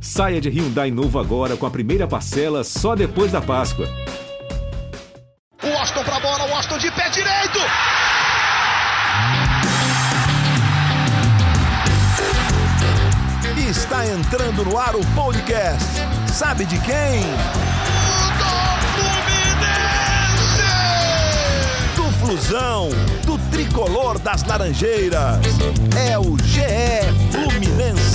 Saia de Hyundai novo agora com a primeira parcela só depois da Páscoa. O Austin pra bola, o Austin de pé direito! Está entrando no ar o podcast. Sabe de quem? Do Do Flusão, do tricolor das Laranjeiras. É o GE Fluminense.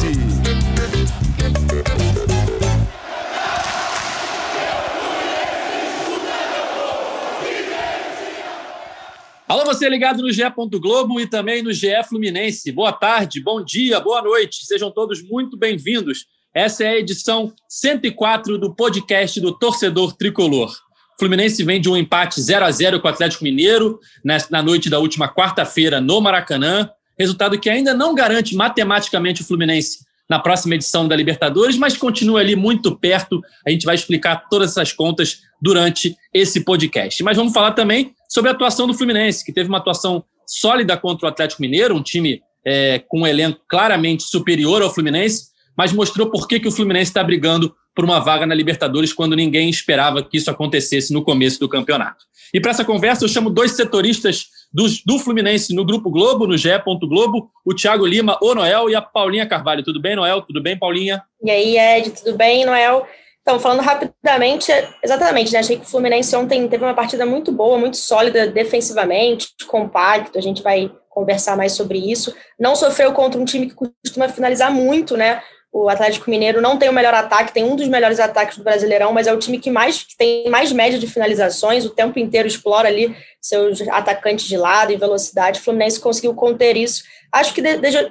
Alô, você ligado no GE. Globo e também no GE Fluminense. Boa tarde, bom dia, boa noite. Sejam todos muito bem-vindos. Essa é a edição 104 do podcast do Torcedor Tricolor. O Fluminense vem de um empate 0 a 0 com o Atlético Mineiro na noite da última quarta-feira no Maracanã. Resultado que ainda não garante matematicamente o Fluminense na próxima edição da Libertadores, mas continua ali muito perto. A gente vai explicar todas essas contas durante esse podcast. Mas vamos falar também sobre a atuação do Fluminense, que teve uma atuação sólida contra o Atlético Mineiro, um time é, com um elenco claramente superior ao Fluminense, mas mostrou por que, que o Fluminense está brigando por uma vaga na Libertadores quando ninguém esperava que isso acontecesse no começo do campeonato. E para essa conversa, eu chamo dois setoristas do, do Fluminense no Grupo Globo, no GE. Globo, o Thiago Lima, o Noel e a Paulinha Carvalho. Tudo bem, Noel? Tudo bem, Paulinha? E aí, Ed, tudo bem, Noel? Então, falando rapidamente, exatamente, né? Achei que o Fluminense ontem teve uma partida muito boa, muito sólida defensivamente, compacto, a gente vai conversar mais sobre isso. Não sofreu contra um time que costuma finalizar muito, né? O Atlético Mineiro não tem o melhor ataque, tem um dos melhores ataques do Brasileirão, mas é o time que mais que tem mais média de finalizações, o tempo inteiro explora ali seus atacantes de lado e velocidade. O Fluminense conseguiu conter isso. Acho que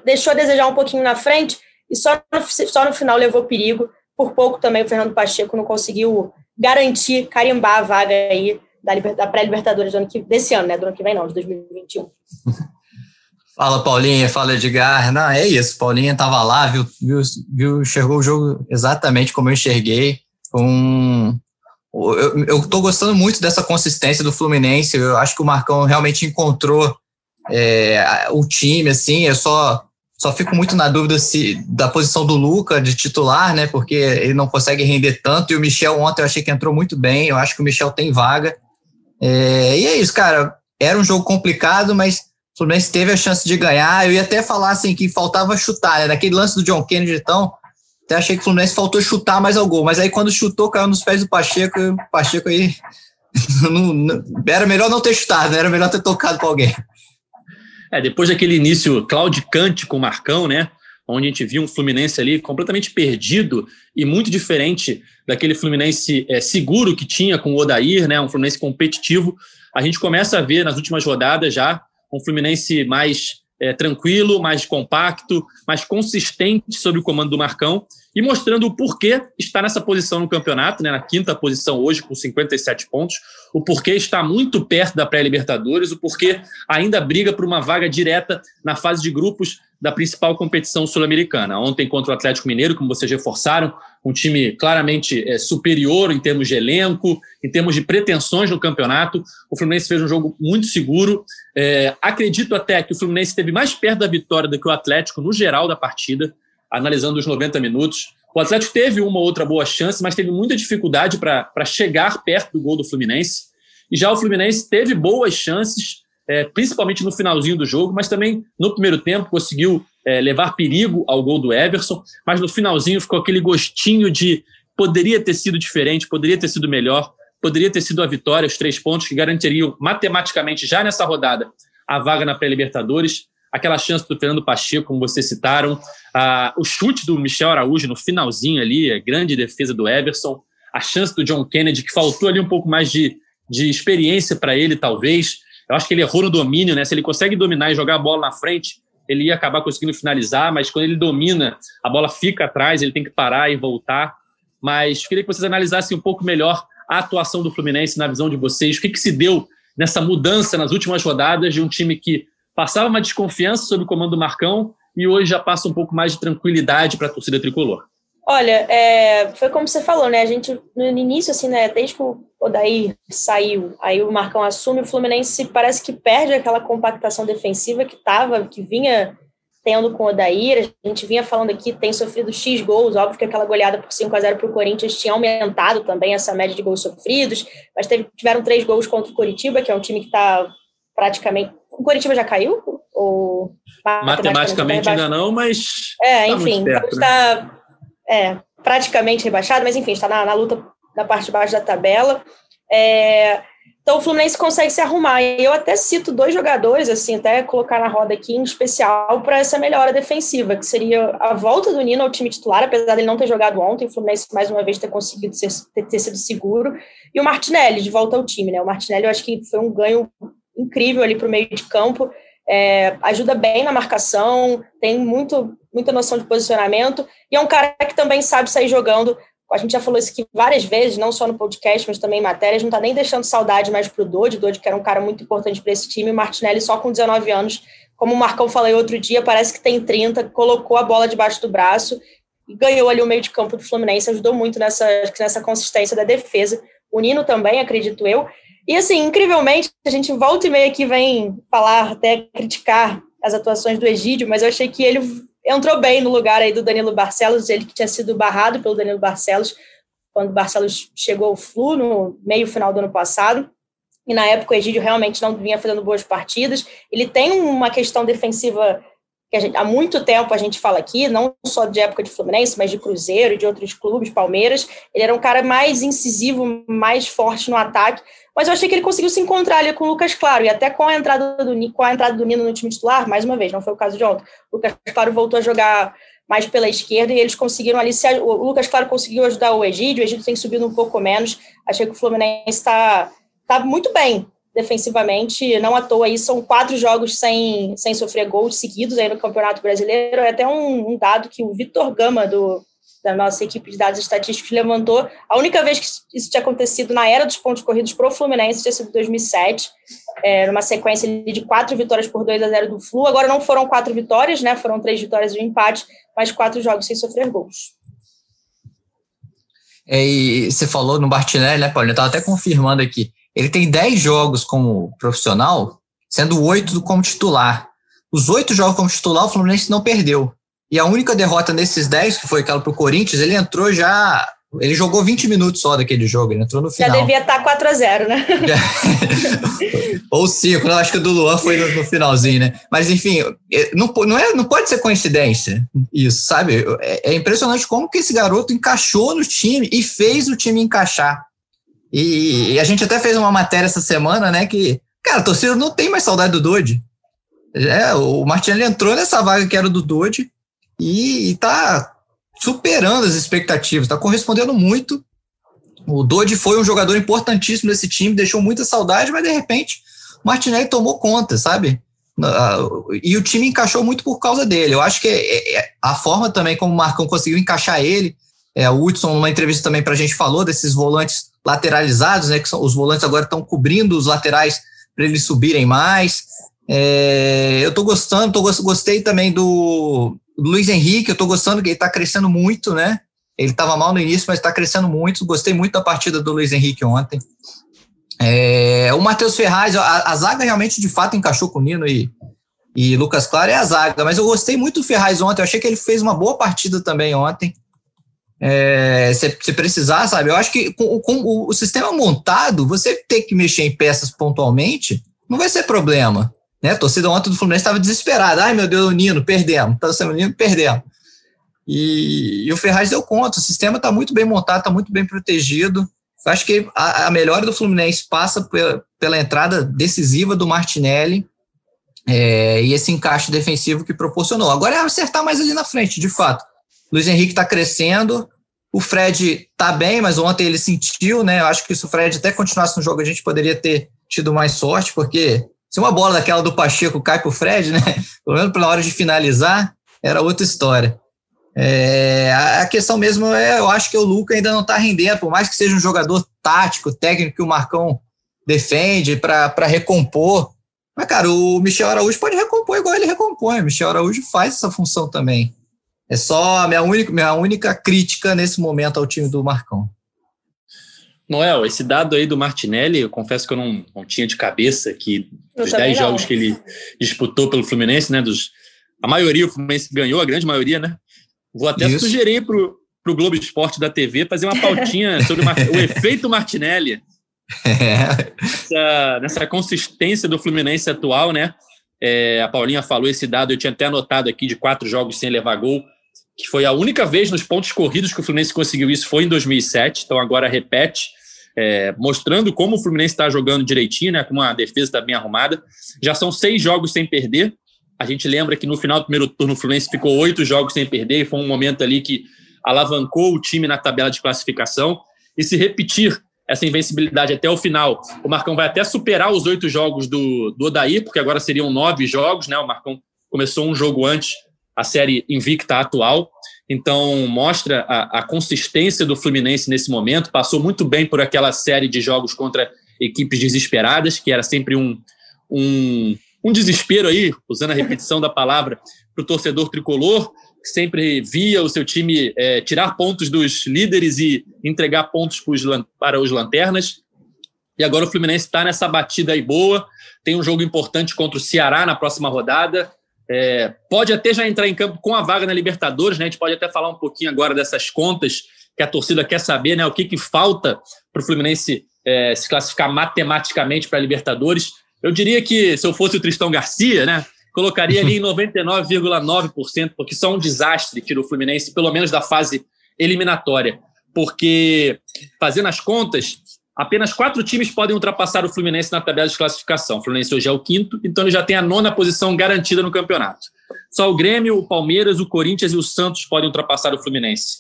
deixou a desejar um pouquinho na frente e só no, só no final levou perigo. Por pouco também o Fernando Pacheco não conseguiu garantir, carimbar a vaga aí da, da pré-libertadores desse ano, né? Do ano que vem não, de 2021. Fala, Paulinha. Fala, Edgar. Não, é isso. Paulinha estava lá, viu, viu, viu, enxergou o jogo exatamente como eu enxerguei. Um, eu, estou gostando muito dessa consistência do Fluminense. Eu acho que o Marcão realmente encontrou é, o time, assim. Eu só, só fico muito na dúvida se da posição do Luca de titular, né? Porque ele não consegue render tanto. E o Michel ontem eu achei que entrou muito bem. Eu acho que o Michel tem vaga. É, e é isso, cara. Era um jogo complicado, mas Fluminense teve a chance de ganhar. Eu ia até falar assim que faltava chutar, né? Naquele lance do John Kennedy, então, até achei que o Fluminense faltou chutar mais ao gol. Mas aí quando chutou, caiu nos pés do Pacheco, e o Pacheco aí. não, não, era melhor não ter chutado, né? era melhor ter tocado para alguém. É, depois daquele início claudicante com o Marcão, né? Onde a gente viu um Fluminense ali completamente perdido e muito diferente daquele Fluminense é, seguro que tinha com o Odair, né? Um Fluminense competitivo. A gente começa a ver nas últimas rodadas já um Fluminense mais é, tranquilo, mais compacto, mais consistente sob o comando do Marcão e mostrando o porquê está nessa posição no campeonato, né, na quinta posição hoje, com 57 pontos, o porquê está muito perto da pré-Libertadores, o porquê ainda briga por uma vaga direta na fase de grupos da principal competição sul-americana. Ontem contra o Atlético Mineiro, como vocês reforçaram, um time claramente é, superior em termos de elenco, em termos de pretensões no campeonato. O Fluminense fez um jogo muito seguro. É, acredito até que o Fluminense esteve mais perto da vitória do que o Atlético no geral da partida, analisando os 90 minutos. O Atlético teve uma ou outra boa chance, mas teve muita dificuldade para chegar perto do gol do Fluminense. E já o Fluminense teve boas chances, é, principalmente no finalzinho do jogo, mas também no primeiro tempo conseguiu é, levar perigo ao gol do Everson, mas no finalzinho ficou aquele gostinho de poderia ter sido diferente, poderia ter sido melhor, poderia ter sido a vitória, os três pontos que garantiriam matematicamente já nessa rodada a vaga na pré-Libertadores. Aquela chance do Fernando Pacheco, como vocês citaram, ah, o chute do Michel Araújo no finalzinho ali, a grande defesa do Everson, a chance do John Kennedy, que faltou ali um pouco mais de, de experiência para ele, talvez. Eu acho que ele errou no domínio, né? Se ele consegue dominar e jogar a bola na frente, ele ia acabar conseguindo finalizar, mas quando ele domina, a bola fica atrás, ele tem que parar e voltar. Mas queria que vocês analisassem um pouco melhor a atuação do Fluminense na visão de vocês. O que, que se deu nessa mudança nas últimas rodadas de um time que passava uma desconfiança sob o comando do Marcão e hoje já passa um pouco mais de tranquilidade para a torcida tricolor? Olha, é, foi como você falou, né? A gente, no início, assim, né? Desde que o Odair saiu, aí o Marcão assume, o Fluminense parece que perde aquela compactação defensiva que tava, que vinha tendo com o Odair, a gente vinha falando aqui, tem sofrido X gols, óbvio que aquela goleada por 5 a 0 para o Corinthians tinha aumentado também essa média de gols sofridos, mas teve, tiveram três gols contra o Coritiba, que é um time que está praticamente... O Coritiba já caiu? Ou matematicamente, ainda não, mas... É, tá enfim, está né? é, praticamente rebaixado, mas enfim, está na, na luta na parte de baixo da tabela. É, então o Fluminense consegue se arrumar. E eu até cito dois jogadores, assim, até colocar na roda aqui em especial para essa melhora defensiva, que seria a volta do Nino ao time titular, apesar dele não ter jogado ontem, o Fluminense mais uma vez ter conseguido ser, ter, ter sido seguro, e o Martinelli de volta ao time, né? O Martinelli eu acho que foi um ganho incrível ali para o meio de campo. É, ajuda bem na marcação, tem muito, muita noção de posicionamento, e é um cara que também sabe sair jogando. A gente já falou isso aqui várias vezes, não só no podcast, mas também em matérias, não está nem deixando saudade mais para o Dodi, Dodi que era um cara muito importante para esse time, o Martinelli só com 19 anos, como o Marcão falou outro dia, parece que tem 30, colocou a bola debaixo do braço e ganhou ali o meio de campo do Fluminense, ajudou muito nessa, nessa consistência da defesa. O Nino também, acredito eu. E assim, incrivelmente, a gente volta e meia aqui vem falar, até criticar as atuações do Egídio, mas eu achei que ele entrou bem no lugar aí do Danilo Barcelos, ele que tinha sido barrado pelo Danilo Barcelos quando o Barcelos chegou ao Flu no meio final do ano passado. E na época o Egídio realmente não vinha fazendo boas partidas. Ele tem uma questão defensiva que gente, há muito tempo a gente fala aqui, não só de época de Fluminense, mas de Cruzeiro, de outros clubes, Palmeiras. Ele era um cara mais incisivo, mais forte no ataque, mas eu achei que ele conseguiu se encontrar ali com o Lucas Claro, e até com a entrada do, com a entrada do Nino no time titular, mais uma vez, não foi o caso de ontem. O Lucas Claro voltou a jogar mais pela esquerda e eles conseguiram ali, se, o Lucas Claro conseguiu ajudar o Egídio, o Egídio tem subido um pouco menos, achei que o Fluminense está tá muito bem, defensivamente, não à toa aí, são quatro jogos sem, sem sofrer gols seguidos aí no Campeonato Brasileiro, é até um, um dado que o Vitor Gama, do, da nossa equipe de dados estatísticos, levantou, a única vez que isso tinha acontecido na era dos pontos corridos para o Fluminense tinha sido 2007, é, numa sequência de quatro vitórias por 2 a 0 do Flu, agora não foram quatro vitórias, né, foram três vitórias e um empate, mas quatro jogos sem sofrer gols. É, e você falou no Martinelli, né, Paulo? Eu estava até confirmando aqui. Ele tem 10 jogos como profissional, sendo oito como titular. Os oito jogos como titular, o Fluminense não perdeu. E a única derrota nesses 10, que foi aquela pro Corinthians, ele entrou já. Ele jogou 20 minutos só daquele jogo, ele entrou no final. Já devia estar 4 a 0 né? Ou 5, eu acho que o do Luan foi no, no, finalzinho, né? Mas, enfim, é, não, não, é, não pode ser coincidência isso, sabe? É, é impressionante como que esse garoto encaixou no time e fez o time encaixar. E, e, a gente até fez uma matéria essa semana, né? Que, cara, a torcida não tem mais saudade do Dodge. É, o Martinelli entrou nessa vaga que era do Dodge e, está superando as expectativas, está correspondendo muito. O Dodge foi um jogador importantíssimo nesse time, deixou muita saudade, mas de repente o Martinelli tomou conta, sabe? E o time encaixou muito por causa dele. Eu acho que é, é, a forma também como o Marcão conseguiu encaixar ele, é, o Hudson, numa entrevista também para a gente, falou desses volantes lateralizados, né? Que são, os volantes agora estão cobrindo os laterais para eles subirem mais. É, eu estou gostando, tô, gostei também do, do Luiz Henrique, eu estou gostando que ele está crescendo muito, né? Ele estava mal no início, mas está crescendo muito. Gostei muito da partida do Luiz Henrique ontem. É, o Matheus Ferraz, a, a, zaga realmente de fato encaixou com o Nino e, e Lucas Claro é a zaga, mas eu gostei muito do Ferraz ontem. Eu achei que ele fez uma boa partida também ontem é, se, se, precisar, sabe? Eu acho que com, com, o sistema montado, você ter que mexer em peças pontualmente, não vai ser problema. Né? A torcida ontem do Fluminense estava desesperada. Ai, meu Deus, o Nino, perdemos. Tá sendo o Nino, perdemos. E, e, o Ferraz deu conta. O sistema está muito bem montado, está muito bem protegido. Eu acho que a, a melhora do Fluminense passa pela, pela entrada decisiva do Martinelli é, e esse encaixe defensivo que proporcionou. Agora é acertar mais ali na frente, de fato. Luiz Henrique está crescendo. O Fred está bem, mas ontem ele sentiu, né? Eu acho que se o Fred até continuasse no jogo, a gente poderia ter tido mais sorte, porque se uma bola daquela do Pacheco cai para o Fred, né? Pelo menos pela hora de finalizar, era outra história. É, a questão mesmo é, eu acho que o Luca ainda não está rendendo, por mais que seja um jogador tático, técnico que o Marcão defende para recompor. Mas, cara, o Michel Araújo pode recompor igual ele recompõe. O Michel Araújo faz essa função também. É só a minha única, minha única crítica nesse momento ao time do Marcão. Noel, esse dado aí do Martinelli, eu confesso que eu não, não tinha de cabeça que dos 10 jogos que ele disputou pelo Fluminense, né, dos a maioria, o Fluminense ganhou, a grande maioria, né? Vou até Isso. sugerir para o Globo Esporte da TV fazer uma pautinha sobre o efeito Martinelli. É. Nessa, nessa, consistência do Fluminense atual, né? É, a Paulinha falou esse dado, eu tinha até anotado aqui de quatro jogos sem levar gol, que foi a única vez nos pontos corridos que o Fluminense conseguiu isso, foi em 2007, então agora repete, é, mostrando como o Fluminense está jogando direitinho, né? Com uma defesa está bem arrumada. Já são seis jogos sem perder, a gente lembra que no final do primeiro turno o Fluminense ficou oito jogos sem perder, e foi um momento ali que alavancou o time na tabela de classificação. E se repetir essa invencibilidade até o final, o Marcão vai até superar os oito jogos do, do Odair, porque agora seriam nove jogos, né? O Marcão começou um jogo antes, a série invicta atual. Então, mostra a, a consistência do Fluminense nesse momento. Passou muito bem por aquela série de jogos contra equipes desesperadas, que era sempre um, um um desespero aí, usando a repetição da palavra, para o torcedor tricolor, que sempre via o seu time é, tirar pontos dos líderes e entregar pontos para os lanternas. E agora o Fluminense está nessa batida aí boa. Tem um jogo importante contra o Ceará na próxima rodada. É, pode até já entrar em campo com a vaga na Libertadores, né? A gente pode até falar um pouquinho agora dessas contas que a torcida quer saber, né? O que, que falta para o Fluminense é, se classificar matematicamente para a Libertadores. Eu diria que se eu fosse o Tristão Garcia, né, colocaria ali em 99,9%, porque só um desastre tira o Fluminense, pelo menos da fase eliminatória. Porque, fazendo as contas, apenas quatro times podem ultrapassar o Fluminense na tabela de classificação. O Fluminense hoje é o quinto, então ele já tem a nona posição garantida no campeonato. Só o Grêmio, o Palmeiras, o Corinthians e o Santos podem ultrapassar o Fluminense.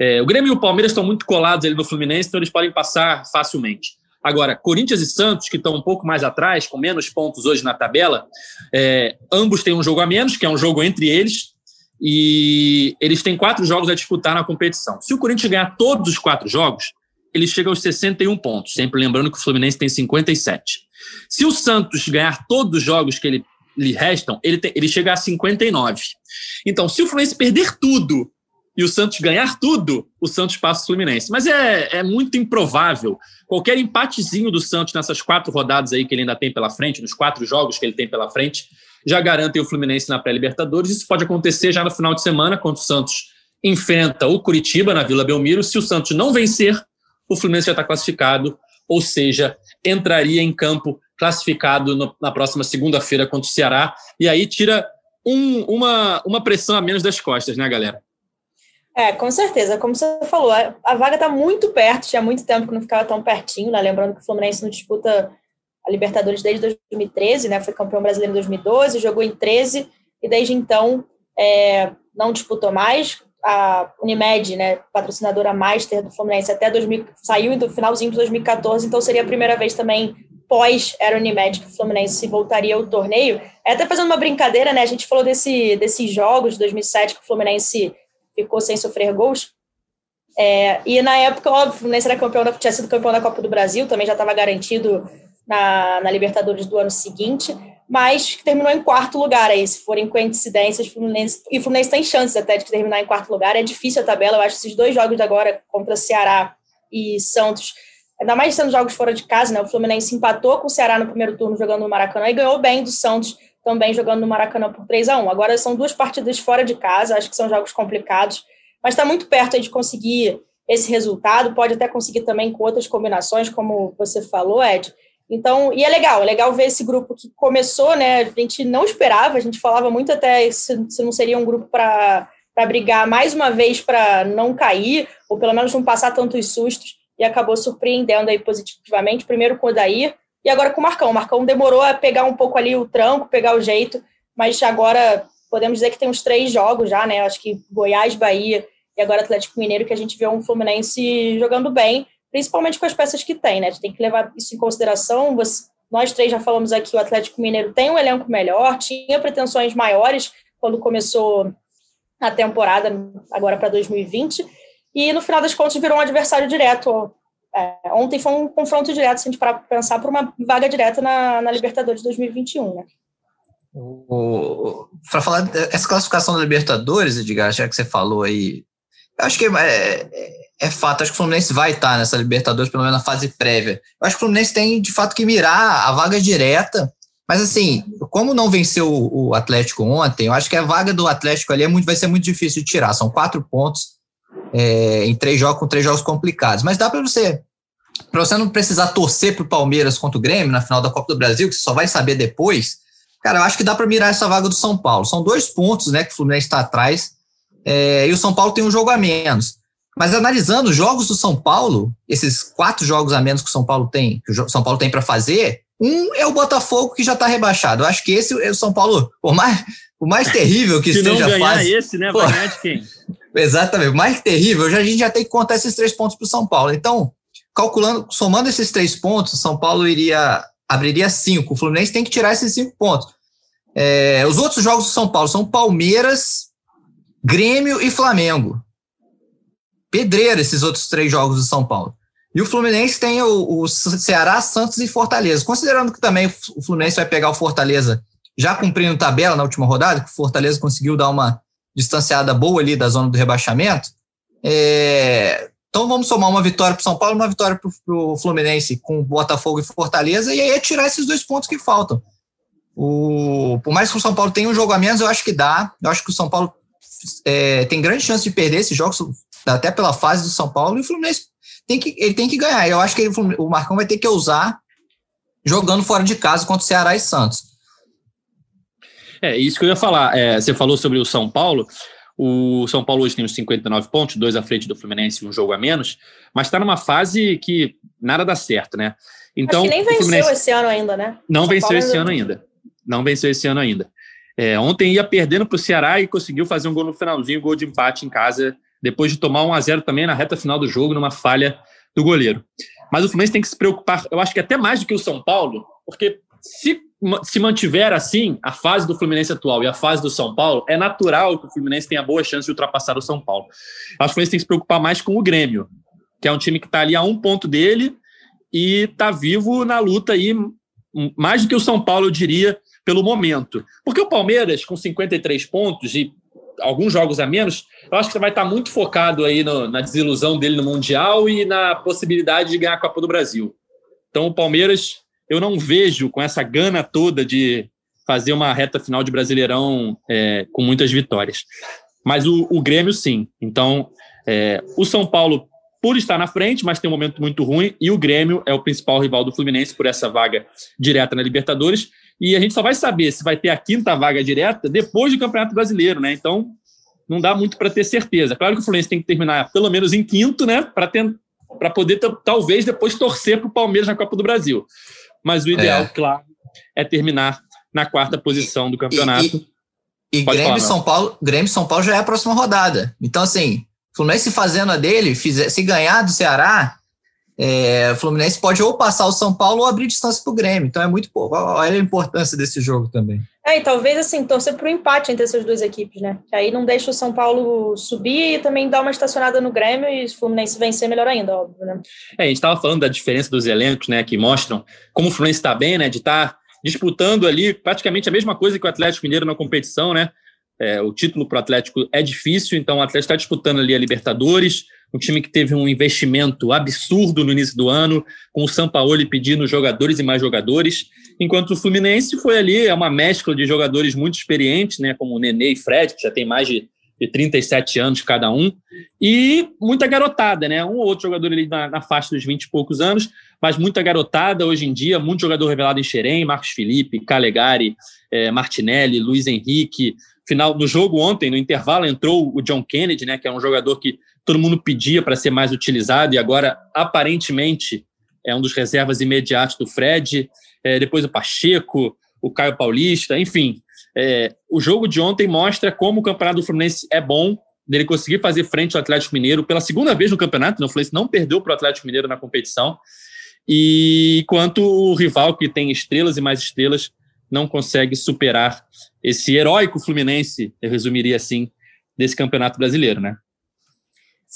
É, o Grêmio e o Palmeiras estão muito colados ali no Fluminense, então eles podem passar facilmente. Agora, Corinthians e Santos, que estão um pouco mais atrás, com menos pontos hoje na tabela, é, ambos têm um jogo a menos, que é um jogo entre eles, e eles têm quatro jogos a disputar na competição. Se o Corinthians ganhar todos os quatro jogos, ele chega aos 61 pontos, sempre lembrando que o Fluminense tem 57. Se o Santos ganhar todos os jogos que ele, lhe restam, ele, tem, ele chega a 59. Então, se o Fluminense perder tudo e o Santos ganhar tudo, o Santos passa o Fluminense. Mas é, é muito improvável. Qualquer empatezinho do Santos nessas quatro rodadas aí que ele ainda tem pela frente, nos quatro jogos que ele tem pela frente, já garantem o Fluminense na pré-Libertadores. Isso pode acontecer já no final de semana, quando o Santos enfrenta o Curitiba na Vila Belmiro. Se o Santos não vencer, o Fluminense já está classificado, ou seja, entraria em campo classificado no, na próxima segunda-feira contra o Ceará. E aí tira um, uma, uma pressão a menos das costas, né, galera? É, com certeza. Como você falou, a, a vaga está muito perto, tinha muito tempo que não ficava tão pertinho, né? Lembrando que o Fluminense não disputa a Libertadores desde 2013, né? Foi campeão brasileiro em 2012, jogou em 13 e desde então é, não disputou mais. A Unimed, né, patrocinadora master do Fluminense, até 2000, saiu do finalzinho de 2014, então seria a primeira vez também pós era Unimed que o Fluminense voltaria ao torneio. É até fazendo uma brincadeira, né? A gente falou desse, desses jogos de 2007 que o Fluminense ficou sem sofrer gols. É, e na época, óbvio, o Fluminense era campeão da, tinha sido campeão da Copa do Brasil, também já estava garantido na, na, Libertadores do ano seguinte, mas terminou em quarto lugar aí, se forem coincidências, Fluminense, e o Fluminense tem chances até de terminar em quarto lugar, é difícil a tabela, eu acho que esses dois jogos de agora contra Ceará e Santos, ainda mais sendo jogos fora de casa, né, o Fluminense empatou com o Ceará no primeiro turno jogando no Maracanã e ganhou bem do Santos também jogando no Maracanã por 3 a 1 Agora são duas partidas fora de casa, acho que são jogos complicados, mas está muito perto de conseguir esse resultado, pode até conseguir também com outras combinações, como você falou, Ed. Então, e é legal, é legal ver esse grupo que começou, né? A gente não esperava, a gente falava muito até se, se não seria um grupo para brigar mais uma vez para não cair, ou pelo menos não passar tantos sustos, e acabou surpreendendo aí positivamente, primeiro com o Daí, e agora com o Marcão. O Marcão demorou a pegar um pouco ali o tranco, pegar o jeito, mas agora podemos dizer que tem uns três jogos já, né? Acho que Goiás, Bahia e agora Atlético Mineiro, que a gente vê um Fluminense jogando bem, principalmente com as peças que tem, né? A gente tem que levar isso em consideração. Você, nós três já falamos aqui, o Atlético Mineiro tem um elenco melhor, tinha pretensões maiores quando começou a temporada, agora para 2020, e no final das contas virou um adversário direto é, ontem foi um confronto direto, se a gente parar para pensar, por uma vaga direta na, na Libertadores 2021, né? Para falar dessa classificação da Libertadores, Edgar, já que você falou aí, eu acho que é, é, é, fato, acho que o Fluminense vai estar nessa Libertadores, pelo menos na fase prévia. Eu acho que o Fluminense tem, de fato, que mirar a vaga direta Mas assim, como não venceu o Atlético ontem, eu acho que a vaga do Atlético ali é muito, vai ser muito difícil de tirar. São quatro pontos é, em três jogos, com três jogos complicados. Mas dá para você, para você não precisar torcer para o Palmeiras contra o Grêmio na final da Copa do Brasil, que você só vai saber depois. Cara, eu acho que dá para mirar essa vaga do São Paulo. São dois pontos, né, que o Fluminense está atrás. É, e o São Paulo tem um jogo a menos. Mas analisando os jogos do São Paulo, esses quatro jogos a menos que o São Paulo tem, que o São Paulo tem para fazer, um é o Botafogo que já está rebaixado. Eu acho que esse é o São Paulo, por mais, o mais terrível que Se esteja não ganhar fase, esse, né? Vai ganhar de quem? Exatamente. O mais terrível, já, a gente já tem que contar esses três pontos para o São Paulo. Então, calculando, somando esses três pontos, São Paulo iria abriria cinco. O Fluminense tem que tirar esses cinco pontos. É, os outros jogos do São Paulo são Palmeiras, Grêmio e Flamengo. Pedreira esses outros três jogos do São Paulo. E o Fluminense tem o, o, Ceará, Santos e Fortaleza. Considerando que também o Fluminense vai pegar o Fortaleza já cumprindo tabela na última rodada, que o Fortaleza conseguiu dar uma distanciada boa ali da zona do rebaixamento. É, então vamos somar uma vitória para o São Paulo, uma vitória para o Fluminense com Botafogo e Fortaleza, e aí é tirar esses dois pontos que faltam. O, por mais que o São Paulo tenha um jogo a menos, eu acho que dá. Eu acho que o São Paulo é, tem grande chance de perder esses jogos, até pela fase do São Paulo, e o Fluminense tem que, ele tem que ganhar. Eu acho que ele, o Marcão vai ter que usar jogando fora de casa contra o Ceará e Santos. É, isso que eu ia falar. É, você falou sobre o São Paulo. O São Paulo hoje tem os 59 pontos, dois à frente do Fluminense e um jogo a menos, mas está numa fase que nada dá certo, né? Então, Acho que nem venceu Fluminense... esse ano ainda, né? Não São venceu Paulo esse ano ainda. Não venceu esse ano ainda. É, ontem ia perdendo para o Ceará e conseguiu fazer um gol no finalzinho, gol de empate em casa depois de tomar 1 a 0 também na reta final do jogo, numa falha do goleiro. Mas o Fluminense tem que se preocupar, eu acho que até mais do que o São Paulo, porque se se mantiver assim, a fase do Fluminense atual e a fase do São Paulo, é natural que o Fluminense tenha boa chance de ultrapassar o São Paulo. Acho que o Fluminense tem que se preocupar mais com o Grêmio, que é um time que está ali a um ponto dele e está vivo na luta aí, mais do que o São Paulo, eu diria, pelo momento. Porque o Palmeiras, com 53 pontos e alguns jogos a menos, eu acho que vai estar muito focado aí no, na desilusão dele no Mundial e na possibilidade de ganhar a Copa do Brasil. Então, o Palmeiras, eu não vejo com essa gana toda de fazer uma reta final de Brasileirão é, com muitas vitórias. Mas o, o Grêmio, sim. Então, é, o São Paulo, por estar na frente, mas tem um momento muito ruim, e o Grêmio é o principal rival do Fluminense por essa vaga direta na Libertadores. E a gente só vai saber se vai ter a quinta vaga direta depois do Campeonato Brasileiro, né? Então, não dá muito para ter certeza. Claro que o Fluminense tem que terminar pelo menos em quinto, né? Para poder, talvez, depois torcer para o Palmeiras na Copa do Brasil. Mas o ideal, é. claro, é terminar na quarta posição do campeonato. E, e, e Grêmio, falar, São Paulo, Grêmio São Paulo já é a próxima rodada. Então, assim, Fluminense fazendo a dele, fizer, se ganhar do Ceará, é, o Fluminense pode ou passar o São Paulo ou abrir distância para o Grêmio. Então é muito pouco. Olha a importância desse jogo também. É, e talvez assim, torcer para o empate entre essas duas equipes, né? Que aí não deixa o São Paulo subir e também dar uma estacionada no Grêmio e o Fluminense vencer melhor ainda, óbvio, né? É, a gente estava falando da diferença dos elencos, né? Que mostram como o Fluminense está bem, né? De estar tá disputando ali praticamente a mesma coisa que o Atlético Mineiro na competição, né? É, o título para o Atlético é difícil, então o Atlético está disputando ali a Libertadores, um time que teve um investimento absurdo no início do ano, com o Sampaoli pedindo jogadores e mais jogadores, enquanto o Fluminense foi ali, é uma mescla de jogadores muito experientes, né, como o Nenê e Fred, que já tem mais de, de 37 anos cada um, e muita garotada, né, um ou outro jogador ali na, na faixa dos 20 e poucos anos, mas muita garotada hoje em dia, muito jogador revelado em Xerém, Marcos Felipe, Calegari, é, Martinelli, Luiz Henrique, final no jogo ontem, no intervalo, entrou o John Kennedy, né, que é um jogador que todo mundo pedia para ser mais utilizado e agora aparentemente é um dos reservas imediatos do Fred. É, depois o Pacheco, o Caio Paulista, enfim. É, o jogo de ontem mostra como o campeonato do Fluminense é bom, dele conseguir fazer frente ao Atlético Mineiro pela segunda vez no campeonato. Né? O Fluminense não perdeu para o Atlético Mineiro na competição. E quanto o rival que tem estrelas e mais estrelas não consegue superar esse heróico Fluminense, eu resumiria assim, desse campeonato brasileiro, né?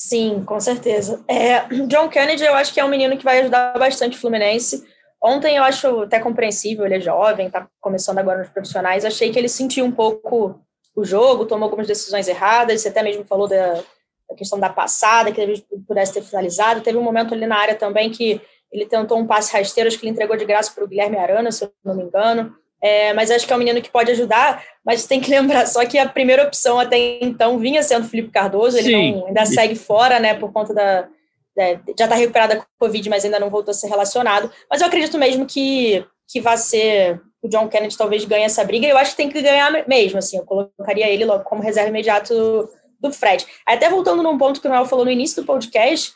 Sim, com certeza. É, John Kennedy, eu acho que é um menino que vai ajudar bastante o Fluminense. Ontem eu acho até compreensível, ele é jovem, está começando agora nos profissionais. Achei que ele sentiu um pouco o jogo, tomou algumas decisões erradas. Você até mesmo falou da, da questão da passada, que ele pudesse ter finalizado. Teve um momento ali na área também que ele tentou um passe rasteiro, acho que ele entregou de graça para o Guilherme Arana, se eu não me engano. É, mas acho que é um menino que pode ajudar, mas tem que lembrar só que a primeira opção até então vinha sendo o Felipe Cardoso, ele não, ainda segue fora, né, por conta da, já está recuperada com Covid, mas ainda não voltou a ser relacionado. Mas eu acredito mesmo que, que vai ser o John Kennedy talvez ganhe essa briga. E eu acho que tem que ganhar mesmo, assim. Eu colocaria ele logo como reserva imediato do, do Fred. Até voltando num ponto que o Noel falou no início do podcast,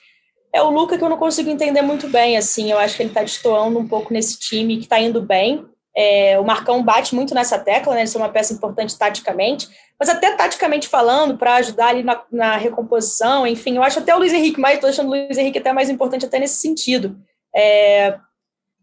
é o Luca que eu não consigo entender muito bem, assim. Eu acho que ele está destoando um pouco nesse time, que está indo bem. É, o Marcão bate muito nessa tecla, né? É uma peça importante taticamente, mas até taticamente falando, para ajudar ali na, na, recomposição, enfim, eu acho até o Luiz Henrique mais, estou achando o Luiz Henrique até mais importante até nesse sentido. É,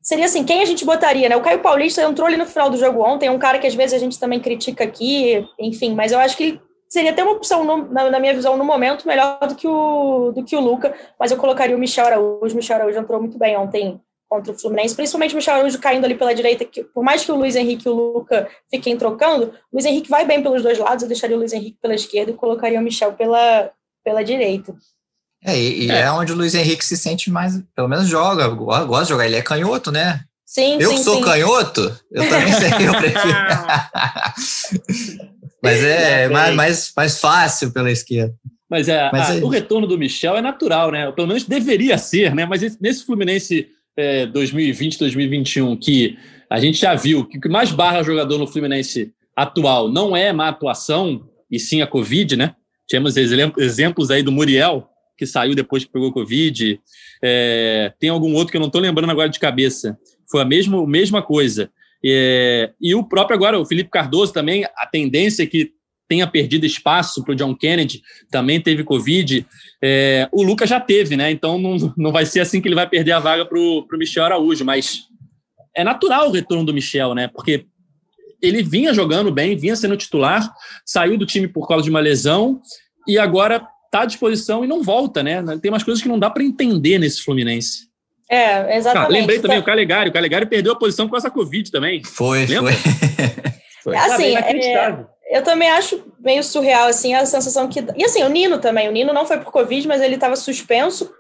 seria assim, quem a gente botaria, né? O Caio Paulista entrou ali no final do jogo ontem, é um cara que às vezes a gente também critica aqui, enfim, mas eu acho que ele seria até uma opção, no, na, na, minha visão, no momento, melhor do que o, do que o Luca, mas eu colocaria o Michel Araújo. O Michel Araújo entrou muito bem ontem contra o Fluminense, principalmente o Michel Araújo caindo ali pela direita, que por mais que o Luiz Henrique e o Luca fiquem trocando, o Luiz Henrique vai bem pelos dois lados, eu deixaria o Luiz Henrique pela esquerda e colocaria o Michel pela, pela direita. É, e, e é. é. onde o Luiz Henrique se sente mais, pelo menos joga, gosta de jogar, ele é canhoto, né? Sim, eu sim, que sou sim. canhoto, eu também sei que eu prefiro. Mas é mais, mais, mais fácil pela esquerda. Mas, é, Mas a, é... o retorno do Michel é natural, né? Pelo menos deveria ser, né? Mas nesse Fluminense é, 2020, 2021, que a gente já viu que o que mais barra jogador no Fluminense atual não é má atuação, e sim a Covid, né? Temos exemplos aí do Muriel, que saiu depois que pegou Covid. É, tem algum outro que eu não estou lembrando agora de cabeça. Foi a mesma, mesma coisa. É, e o próprio agora, o Felipe Cardoso também, a tendência é que tenha perdido espaço para o John Kennedy, também teve Covid. É, o Lucas já teve, né? Então não, não vai ser assim que ele vai perder a vaga para o Michel Araújo, mas é natural o retorno do Michel, né? Porque ele vinha jogando bem, vinha sendo titular, saiu do time por causa de uma lesão e agora está à disposição e não volta, né? Tem umas coisas que não dá para entender nesse Fluminense. É, exatamente. Ah, lembrei também o Calegari. O Calegari perdeu a posição com essa Covid também. Foi, Lembra? foi. foi. Assim, é, eu também acho meio surreal, assim, a sensação que... E assim, o Nino também. O Nino não foi por Covid, mas ele estava suspenso.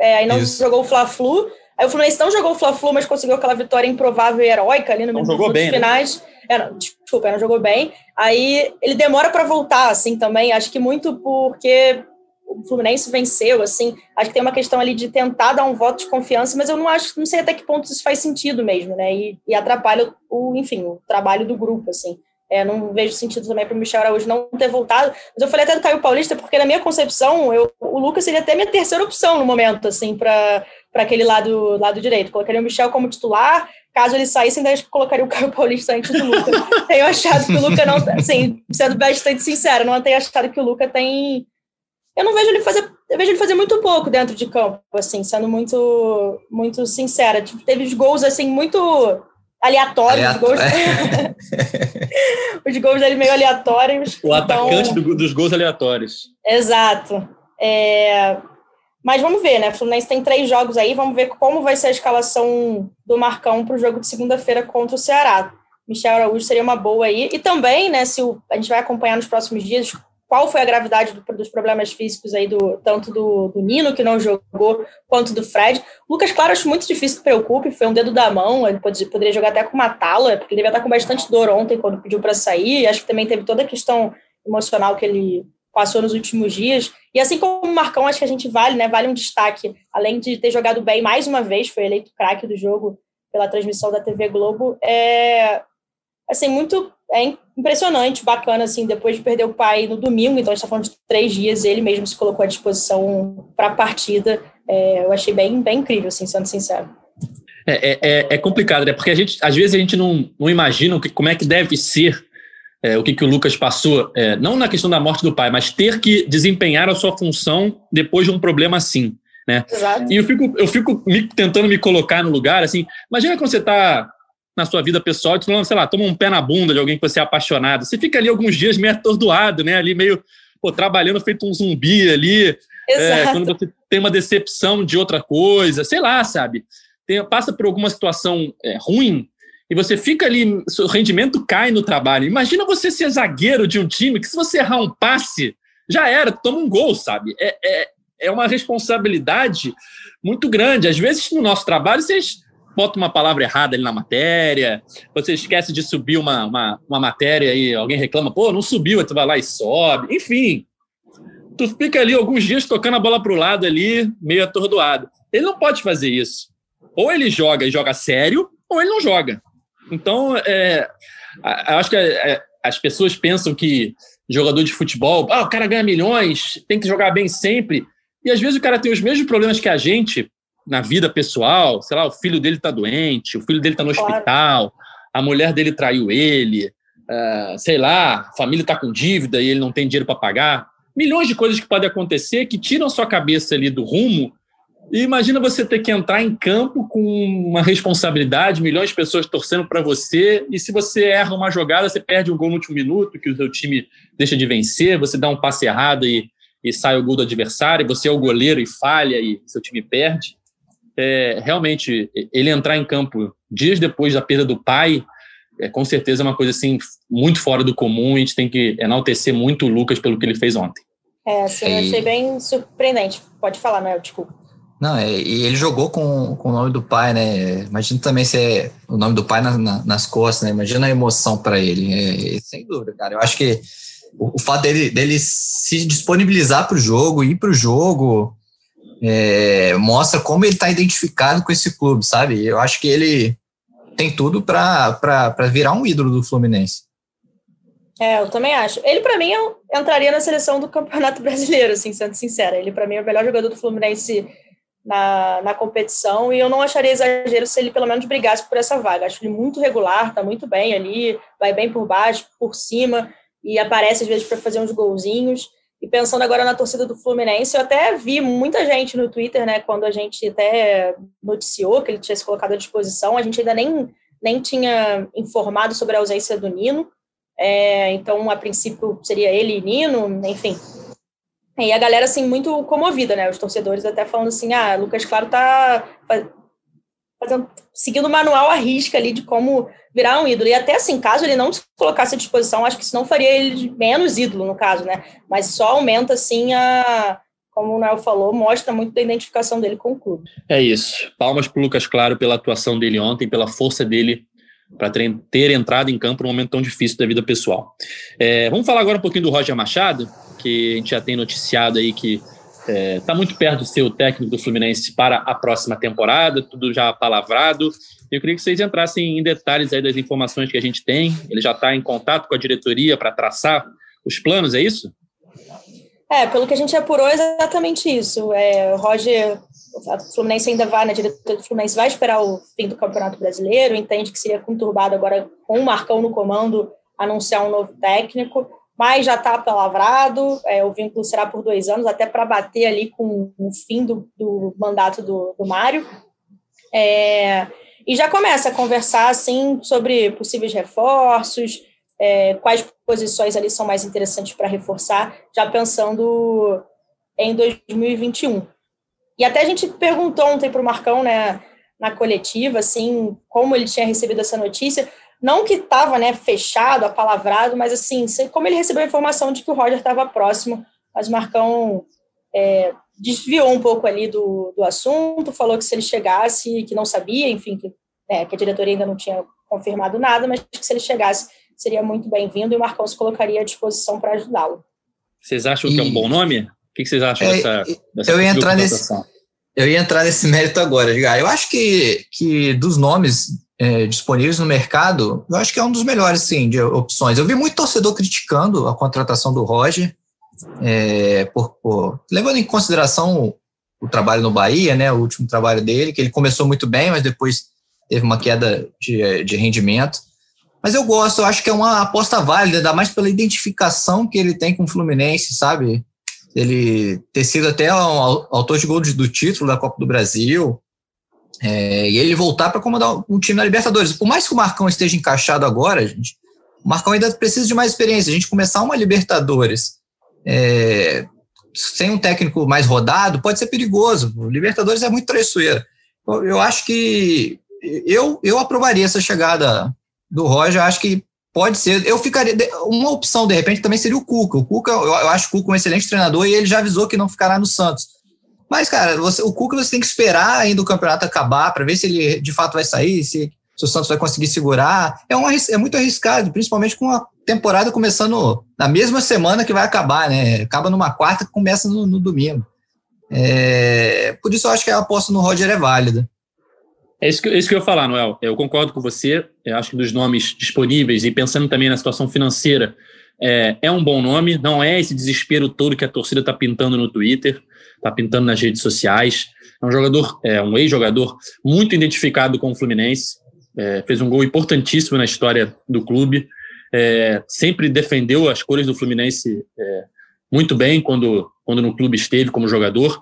É, aí não Isso. jogou o Fla-Flu. Aí o Fluminense não jogou o Fla-Flu, mas conseguiu aquela vitória improvável e heróica ali no não jogou bem, né? finais. Né? É, não, desculpa, não jogou bem. Aí ele demora para voltar, assim, também. Acho que muito porque o Fluminense venceu, assim, acho que tem uma questão ali de tentar dar um voto de confiança, mas eu não acho, não sei até que ponto isso faz sentido mesmo, né? E, e atrapalha o, enfim, o trabalho do grupo, assim. É, não vejo sentido também para o Michel Araújo não ter voltado. Mas eu falei até do Caio Paulista, porque na minha concepção, eu, o Lucas seria até minha terceira opção no momento, assim, para aquele lado, lado direito. Colocaria o Michel como titular, caso ele saísse, ainda colocaria o Caio Paulista antes do Lucas. tenho achado que o Lucas não, assim, sendo bastante sincero, não tenho achado que o Lucas tem eu não vejo ele fazer, eu vejo ele fazer muito pouco dentro de campo, assim, sendo muito, muito sincera. Teve gols, assim, muito aleatórios. Aleatório. Os, gols... os gols dele meio aleatórios. O então... atacante do, dos gols aleatórios. Exato. É... Mas vamos ver, né? O Fluminense tem três jogos aí, vamos ver como vai ser a escalação do Marcão para o jogo de segunda-feira contra o Ceará. Michel Araújo seria uma boa aí. E também, né, se o, a gente vai acompanhar nos próximos dias qual foi a gravidade do, dos problemas físicos aí do tanto do, do, Nino que não jogou quanto do Fred. Lucas, claro, acho muito difícil que preocupe, foi um dedo da mão, ele pode, poderia jogar até com uma tala, porque ele devia estar com bastante dor ontem quando pediu para sair. Acho que também teve toda a questão emocional que ele passou nos últimos dias. E assim como o Marcão, acho que a gente vale, né? Vale um destaque, além de ter jogado bem mais uma vez, foi eleito craque do jogo pela transmissão da TV Globo. É assim muito é impressionante, bacana, assim, depois de perder o pai no domingo, então a gente está falando de três dias, ele mesmo se colocou à disposição para a partida. É, eu achei bem, bem incrível, assim, sendo sincero. É, é, é, é, complicado, né? Porque a gente, às vezes a gente não, não imagina que, como é que deve ser é, o que, que o Lucas passou, é, não na questão da morte do pai, mas ter que desempenhar a sua função depois de um problema assim. Né? Exato. E eu fico, eu fico me, tentando me colocar no lugar, assim, imagina quando você está na sua vida pessoal, tu, sei lá, toma um pé na bunda de alguém que você é apaixonado. Você fica ali alguns dias meio atordoado, né? Ali meio pô, trabalhando feito um zumbi ali. É, quando você tem uma decepção de outra coisa, sei lá, sabe? Tem, passa por alguma situação é, ruim e você fica ali, seu rendimento cai no trabalho. Imagina você ser zagueiro de um time que se você errar um passe, já era, toma um gol, sabe? É, é, é uma responsabilidade muito grande. Às vezes no nosso trabalho, vocês bota uma palavra errada ali na matéria, você esquece de subir uma, uma, uma matéria e alguém reclama, pô, não subiu, aí tu vai lá e sobe. Enfim, tu fica ali alguns dias tocando a bola para o lado ali, meio atordoado. Ele não pode fazer isso. Ou ele joga e joga sério, ou ele não joga. Então, é, acho que é, as pessoas pensam que jogador de futebol, ah, o cara ganha milhões, tem que jogar bem sempre. E às vezes o cara tem os mesmos problemas que a gente na vida pessoal, sei lá, o filho dele está doente, o filho dele está no claro. hospital, a mulher dele traiu ele, uh, sei lá, a família está com dívida e ele não tem dinheiro para pagar. Milhões de coisas que podem acontecer que tiram sua cabeça ali do rumo. E imagina você ter que entrar em campo com uma responsabilidade, milhões de pessoas torcendo para você, e se você erra uma jogada, você perde um gol no último minuto, que o seu time deixa de vencer, você dá um passe errado e, e sai o gol do adversário, você é o goleiro e falha e seu time perde é, realmente ele entrar em campo dias depois da perda do pai, é, com certeza é uma coisa assim muito fora do comum. A gente tem que enaltecer muito o Lucas pelo que ele fez ontem. É, assim, eu achei bem surpreendente. Pode falar, Noel, desculpa. Não, é, e ele jogou com, com o nome do pai, né? Imagina também se é o nome do pai na, na, nas costas, né? Imagina a emoção para ele. É, sem dúvida, cara. Eu acho que o, o fato dele, dele se disponibilizar para o jogo, ir para o jogo, é, mostra como ele está identificado com esse clube, sabe? Eu acho que ele tem tudo para virar um ídolo do Fluminense. É, eu também acho. Ele, para mim, entraria na seleção do Campeonato Brasileiro, assim, sendo sincera. Ele, para mim, é o melhor jogador do Fluminense na, na competição e eu não acharia exagero se ele, pelo menos, brigasse por essa vaga. Acho ele muito regular, tá muito bem ali, vai bem por baixo, por cima e aparece, às vezes, para fazer uns golzinhos. E pensando agora na torcida do Fluminense, eu até vi muita gente no Twitter, né, quando a gente até noticiou que ele tinha se colocado à disposição, a gente ainda nem, nem tinha informado sobre a ausência do Nino, é, então, a princípio, seria ele e Nino, enfim. E a galera, assim, muito comovida, né, os torcedores até falando assim, ah, Lucas Claro tá fazendo, seguindo o manual à risca ali de como virar um ídolo. E até assim, caso ele não se colocasse à disposição, acho que isso não faria ele menos ídolo, no caso, né? Mas só aumenta, assim, a. Como o Noel falou, mostra muito da identificação dele com o clube. É isso. Palmas para o Lucas Claro pela atuação dele ontem, pela força dele para ter entrado em campo num momento tão difícil da vida pessoal. É, vamos falar agora um pouquinho do Roger Machado, que a gente já tem noticiado aí que está é, tá muito perto de ser o técnico do Fluminense para a próxima temporada, tudo já palavrado. Eu queria que vocês entrassem em detalhes aí das informações que a gente tem. Ele já está em contato com a diretoria para traçar os planos, é isso? É, pelo que a gente apurou, é exatamente isso. É, o Roger, o Fluminense ainda vai, na né, diretoria do Fluminense vai esperar o fim do Campeonato Brasileiro, entende que seria conturbado agora com o Marcão no comando anunciar um novo técnico mas já está palavrado, é, o vínculo será por dois anos, até para bater ali com o fim do, do mandato do, do Mário. É, e já começa a conversar assim sobre possíveis reforços, é, quais posições ali são mais interessantes para reforçar, já pensando em 2021. E até a gente perguntou ontem para o Marcão, né, na coletiva, assim, como ele tinha recebido essa notícia. Não que estava né, fechado, apalavrado, mas assim, como ele recebeu a informação de que o Roger estava próximo, mas o Marcão é, desviou um pouco ali do, do assunto, falou que se ele chegasse, que não sabia, enfim, que, é, que a diretoria ainda não tinha confirmado nada, mas que se ele chegasse seria muito bem-vindo e o Marcão se colocaria à disposição para ajudá-lo. Vocês acham e... que é um bom nome? O que vocês acham é, dessa, dessa eu ia entrar nesse Eu ia entrar nesse mérito agora, Edgar. Eu acho que, que dos nomes é, disponíveis no mercado, eu acho que é um dos melhores, sim, de opções. Eu vi muito torcedor criticando a contratação do Roger, é, por, por, levando em consideração o, o, trabalho no Bahia, né, o último trabalho dele, que ele começou muito bem, mas depois teve uma queda de, de rendimento. Mas eu gosto, eu acho que é uma aposta válida, ainda mais pela identificação que ele tem com o Fluminense, sabe? Ele ter sido até o autor de gol do título da Copa do Brasil, é, e ele voltar para comandar um time na Libertadores. Por mais que o Marcão esteja encaixado agora, gente, o Marcão ainda precisa de mais experiência. A gente começar uma Libertadores é, sem um técnico mais rodado pode ser perigoso. O Libertadores é muito traiçoeira. Eu, eu acho que eu, eu aprovaria essa chegada do Roger. Acho que pode ser. Eu ficaria. Uma opção, de repente, também seria o Cuca. O Cuca, eu, eu acho o Cuca um excelente treinador e ele já avisou que não ficará no Santos. Mas, cara, você, o Cuca você tem que esperar ainda o campeonato acabar para ver se ele de fato vai sair, se, se, o Santos vai conseguir segurar. É, um, é muito arriscado, principalmente com a temporada começando na mesma semana que vai acabar, né? Acaba numa quarta começa no, no domingo. É, por isso eu acho que a aposta no Roger é válida. É isso que, é isso que eu ia falar, Noel. Eu concordo com você. Eu acho que dos nomes disponíveis e pensando também na situação financeira, é, é um bom nome. Não é esse desespero todo que a torcida está pintando no Twitter, está pintando nas redes sociais. É um jogador, é um ex-jogador muito identificado com o Fluminense. É, fez um gol importantíssimo na história do clube. É, sempre defendeu as cores do Fluminense é, muito bem quando, quando no clube esteve como jogador.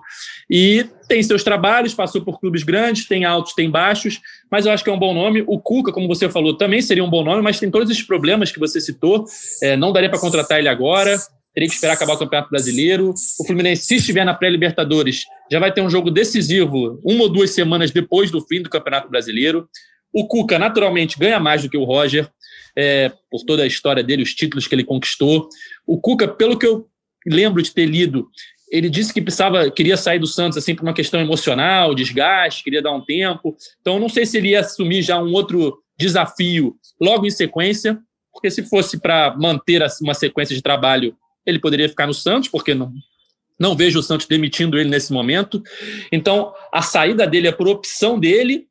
E tem seus trabalhos, passou por clubes grandes, tem altos, tem baixos, mas eu acho que é um bom nome. O Cuca, como você falou, também seria um bom nome, mas tem todos esses problemas que você citou. É, não daria para contratar ele agora, teria que esperar acabar o Campeonato Brasileiro. O Fluminense, se estiver na pré-Libertadores, já vai ter um jogo decisivo uma ou duas semanas depois do fim do Campeonato Brasileiro. O Cuca, naturalmente, ganha mais do que o Roger, é, por toda a história dele, os títulos que ele conquistou. O Cuca, pelo que eu lembro de ter lido, ele disse que precisava, queria sair do Santos assim por uma questão emocional, desgaste, queria dar um tempo. Então, não sei se ele ia assumir já um outro desafio logo em sequência, porque se fosse para manter uma sequência de trabalho, ele poderia ficar no Santos, porque não, não vejo o Santos demitindo ele nesse momento. Então, a saída dele é por opção dele,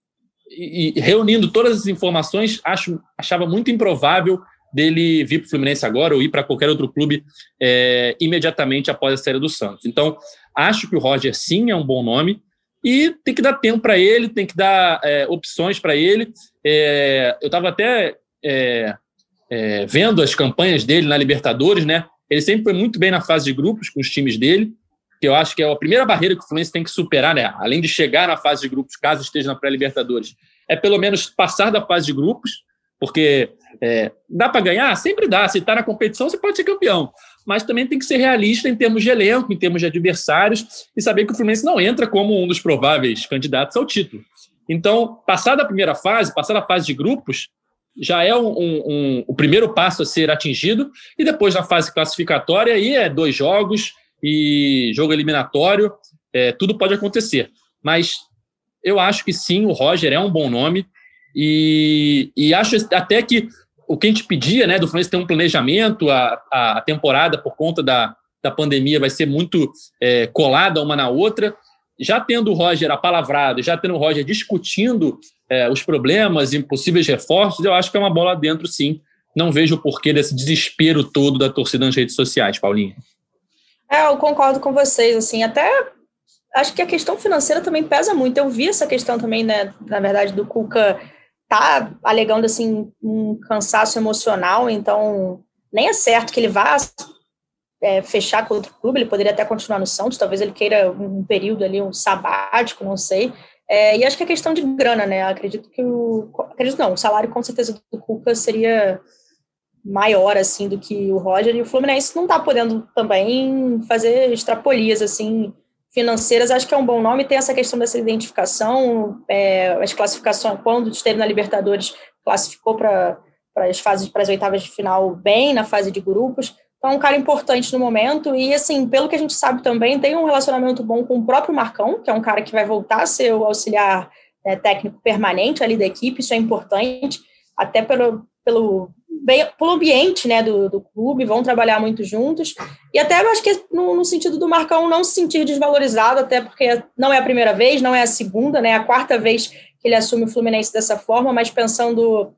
e, e reunindo todas as informações, acho, achava muito improvável dele vir para o Fluminense agora ou ir para qualquer outro clube é, imediatamente após a saída do Santos. Então, acho que o Roger sim é um bom nome e tem que dar tempo para ele, tem que dar é, opções para ele. É, eu estava até é, é, vendo as campanhas dele na Libertadores, né? Ele sempre foi muito bem na fase de grupos com os times dele, que eu acho que é a primeira barreira que o Fluminense tem que superar, né? Além de chegar na fase de grupos, caso esteja na pré-Libertadores, é pelo menos passar da fase de grupos, porque é, dá para ganhar? Sempre dá. Se está na competição, você pode ser campeão. Mas também tem que ser realista em termos de elenco, em termos de adversários, e saber que o Fluminense não entra como um dos prováveis candidatos ao título. Então, passada a primeira fase, passada a fase de grupos, já é um, um, um, o primeiro passo a ser atingido, e depois na fase classificatória, aí é dois jogos e jogo eliminatório, é, tudo pode acontecer. Mas eu acho que sim, o Roger é um bom nome, e, e acho até que o que a gente pedia, né, do Fluminense ter um planejamento, a, a temporada, por conta da, da pandemia, vai ser muito é, colada uma na outra. Já tendo o Roger apalavrado, já tendo o Roger discutindo é, os problemas e possíveis reforços, eu acho que é uma bola dentro, sim. Não vejo o porquê desse desespero todo da torcida nas redes sociais, Paulinho. É, eu concordo com vocês, assim, até acho que a questão financeira também pesa muito. Eu vi essa questão também, né, na verdade, do Cuca tá alegando assim um cansaço emocional, então nem é certo que ele vá é, fechar com outro clube, ele poderia até continuar no Santos, talvez ele queira um período ali, um sabático, não sei. É, e acho que é questão de grana, né? Acredito que o. Acredito não, o salário com certeza do Cuca seria maior assim do que o Roger, e o Fluminense não tá podendo também fazer extrapolias assim financeiras, acho que é um bom nome. Tem essa questão dessa identificação, é, as classificações, quando esteve na Libertadores, classificou para as fases, para as oitavas de final bem na fase de grupos. Então, é um cara importante no momento. E, assim, pelo que a gente sabe também, tem um relacionamento bom com o próprio Marcão, que é um cara que vai voltar a ser o auxiliar né, técnico permanente ali da equipe. Isso é importante, até pelo, pelo bem pelo ambiente né, do, do clube, vão trabalhar muito juntos. E até acho que no, no, sentido do Marcão não se sentir desvalorizado, até porque não é a primeira vez, não é a segunda, né? É a quarta vez que ele assume o Fluminense dessa forma, mas pensando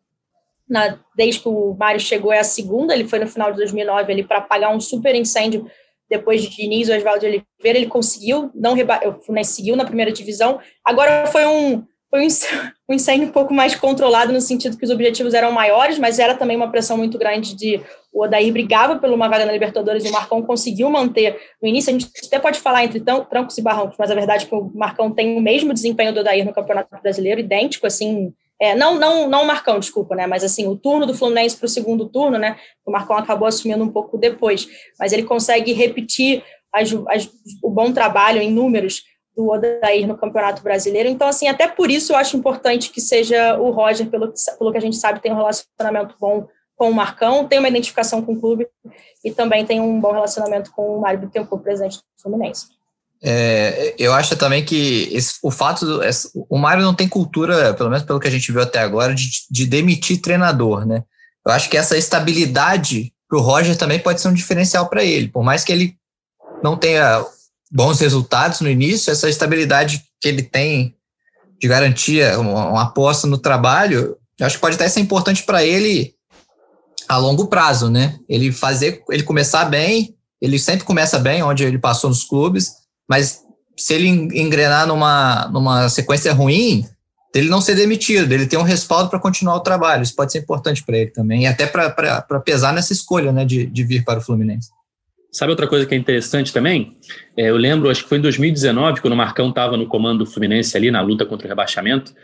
na, desde que o Mário chegou, é a segunda, ele foi no final de 2009 para apagar um super incêndio depois de Diniz, Oswaldo Oliveira, ele conseguiu, não reba o Fluminense seguiu na primeira divisão. Agora foi um foi um incêndio um pouco mais controlado no sentido que os objetivos eram maiores, mas era também uma pressão muito grande de o Odair brigava por uma vaga na Libertadores e o Marcão conseguiu manter no início. A gente até pode falar entre trancos e barrancos, mas a verdade é que o Marcão tem o mesmo desempenho do Odair no Campeonato Brasileiro, idêntico, assim, é, não, não, não o Marcão, desculpa, né? Mas assim, o turno do Fluminense para o segundo turno, né? O Marcão acabou assumindo um pouco depois, mas ele consegue repetir as, as, o bom trabalho em números do Odair no Campeonato Brasileiro. Então, assim, até por isso eu acho importante que seja o Roger, pelo pelo que a gente sabe, tem um relacionamento bom com o Marcão, tem uma identificação com o clube e também tem um bom relacionamento com o Mário Bittencourt, presidente do Fluminense. É, eu acho também que esse, o fato do, esse, o Mário não tem cultura, pelo menos pelo que a gente viu até agora, de, de demitir treinador, né? Eu acho que essa estabilidade para o Roger também pode ser um diferencial para ele. Por mais que ele não tenha bons resultados no início, essa estabilidade que ele tem de garantia, uma, uma aposta no trabalho, eu acho que pode até ser importante para ele a longo prazo, né? Ele fazer, ele começar bem, ele sempre começa bem onde ele passou nos clubes, mas se ele engrenar numa, numa sequência ruim, ele não ser demitido, ele ter um respaldo para continuar o trabalho. Isso pode ser importante para ele também, e até para pesar nessa escolha né, de, de vir para o Fluminense. Sabe outra coisa que é interessante também? É, eu lembro, acho que foi em 2019, quando o Marcão estava no comando do Fluminense ali, na luta contra o rebaixamento,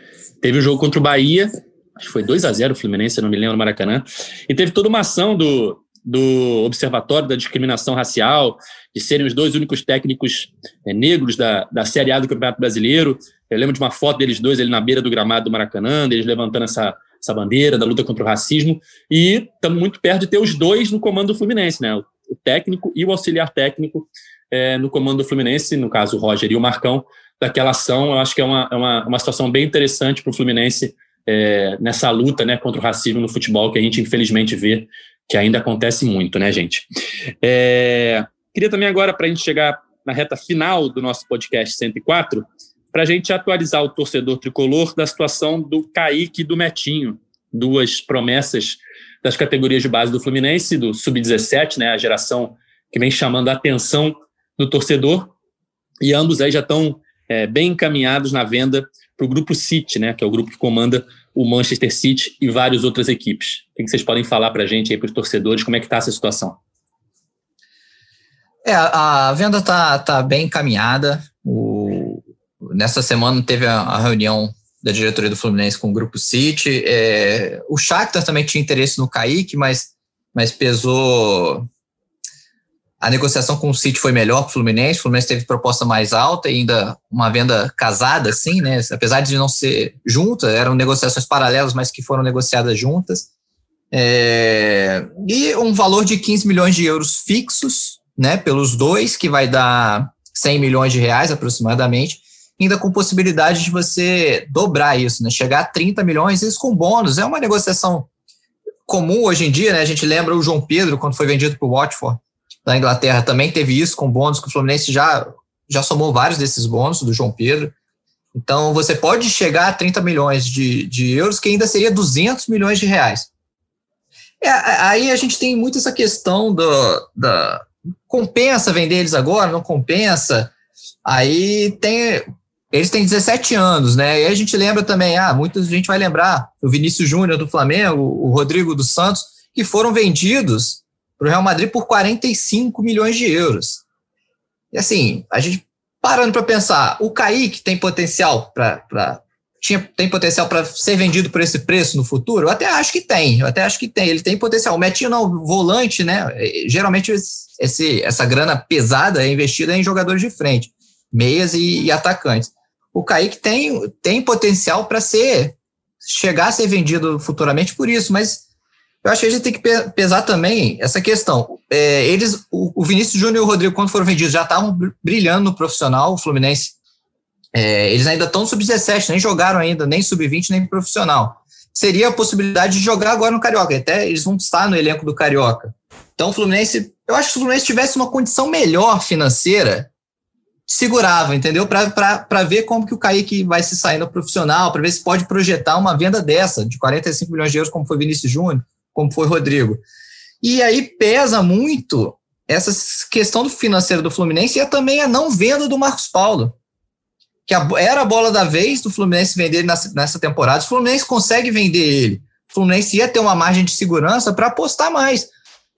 teve o jogo contra o Bahia, acho que foi 2 a 0 o Fluminense, não me lembro, no Maracanã, e teve toda uma ação do, do Observatório da Discriminação Racial, de serem os dois únicos técnicos é, negros da, da Série A do Campeonato Brasileiro. Eu lembro de uma foto deles dois ali na beira do gramado do Maracanã, deles levantando essa, essa bandeira da luta contra o racismo, e estamos muito perto de ter os dois no comando do Fluminense, né? o técnico e o auxiliar técnico é, no comando do Fluminense, no caso o Roger e o Marcão, daquela ação. Eu acho que é uma, é uma, uma situação bem interessante para o Fluminense é, nessa luta né, contra o racismo no futebol, que a gente infelizmente vê que ainda acontece muito, né, gente? É, queria também agora, para a gente chegar na reta final do nosso podcast 104, para a gente atualizar o torcedor tricolor da situação do Kaique e do Metinho, duas promessas das categorias de base do Fluminense, do Sub-17, né, a geração que vem chamando a atenção do torcedor, e ambos aí já estão é, bem encaminhados na venda para o grupo City, né, que é o grupo que comanda o Manchester City e várias outras equipes. O que vocês podem falar para a gente aí, para os torcedores, como é que está essa situação? É, a venda está tá bem encaminhada. O, nessa semana teve a, a reunião da diretoria do Fluminense com o Grupo City. É, o Shakhtar também tinha interesse no Kaique, mas, mas pesou... A negociação com o City foi melhor para o Fluminense, o Fluminense teve proposta mais alta e ainda uma venda casada, assim, né? Apesar de não ser junta, eram negociações paralelas, mas que foram negociadas juntas. É, e um valor de 15 milhões de euros fixos, né, pelos dois, que vai dar 100 milhões de reais aproximadamente ainda com possibilidade de você dobrar isso, né? Chegar a 30 milhões, isso com bônus. É uma negociação comum hoje em dia, né? A gente lembra o João Pedro, quando foi vendido para o Watford, da Inglaterra, também teve isso com bônus, que o Fluminense já, já somou vários desses bônus do João Pedro. Então, você pode chegar a 30 milhões de, de euros, que ainda seria 200 milhões de reais. É, aí a gente tem muito essa questão do, da compensa vender eles agora, não compensa. Aí tem eles têm 17 anos, né? E a gente lembra também, ah, muita gente vai lembrar o Vinícius Júnior do Flamengo, o Rodrigo dos Santos, que foram vendidos para o Real Madrid por 45 milhões de euros. E assim, a gente parando para pensar, o Kaique tem potencial para tinha, tem potencial para ser vendido por esse preço no futuro? Eu até acho que tem, eu até acho que tem, ele tem potencial. O Metinho não, volante, né? Geralmente esse, essa grana pesada é investida em jogadores de frente, meias e, e atacantes o Kaique tem, tem potencial para ser chegar a ser vendido futuramente por isso, mas eu acho que a gente tem que pesar também essa questão. É, eles, o, Vinícius Júnior e o Rodrigo, quando foram vendidos, já estavam brilhando no profissional, o Fluminense. É, eles ainda estão sub-17, nem jogaram ainda, nem sub-20, nem profissional. Seria a possibilidade de jogar agora no Carioca, até eles vão estar no elenco do Carioca. Então, o Fluminense, eu acho que se o Fluminense tivesse uma condição melhor financeira, segurava, entendeu? Para ver como que o Kaique vai se sair no profissional, para ver se pode projetar uma venda dessa, de 45 milhões de euros, como foi Vinícius Júnior, como foi Rodrigo. E aí pesa muito essa questão do financeiro do Fluminense e também a não venda do Marcos Paulo, que era a bola da vez do Fluminense vender nessa, nessa temporada. O Fluminense consegue vender ele. O Fluminense ia ter uma margem de segurança para apostar mais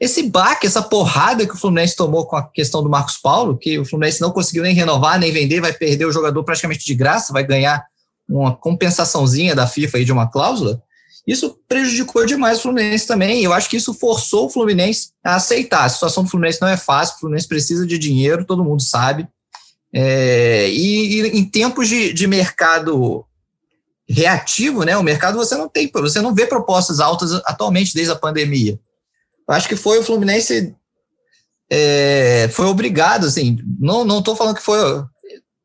esse baque, essa porrada que o Fluminense tomou com a questão do Marcos Paulo, que o Fluminense não conseguiu nem renovar, nem vender, vai perder o jogador praticamente de graça, vai ganhar uma compensaçãozinha da FIFA aí de uma cláusula, isso prejudicou demais o Fluminense também. Eu acho que isso forçou o Fluminense a aceitar. A situação do Fluminense não é fácil, o Fluminense precisa de dinheiro, todo mundo sabe. É, e, e, em tempos de, de mercado reativo, né? O mercado você não tem, você não vê propostas altas atualmente desde a pandemia acho que foi o Fluminense é, foi obrigado, assim, não não estou falando que foi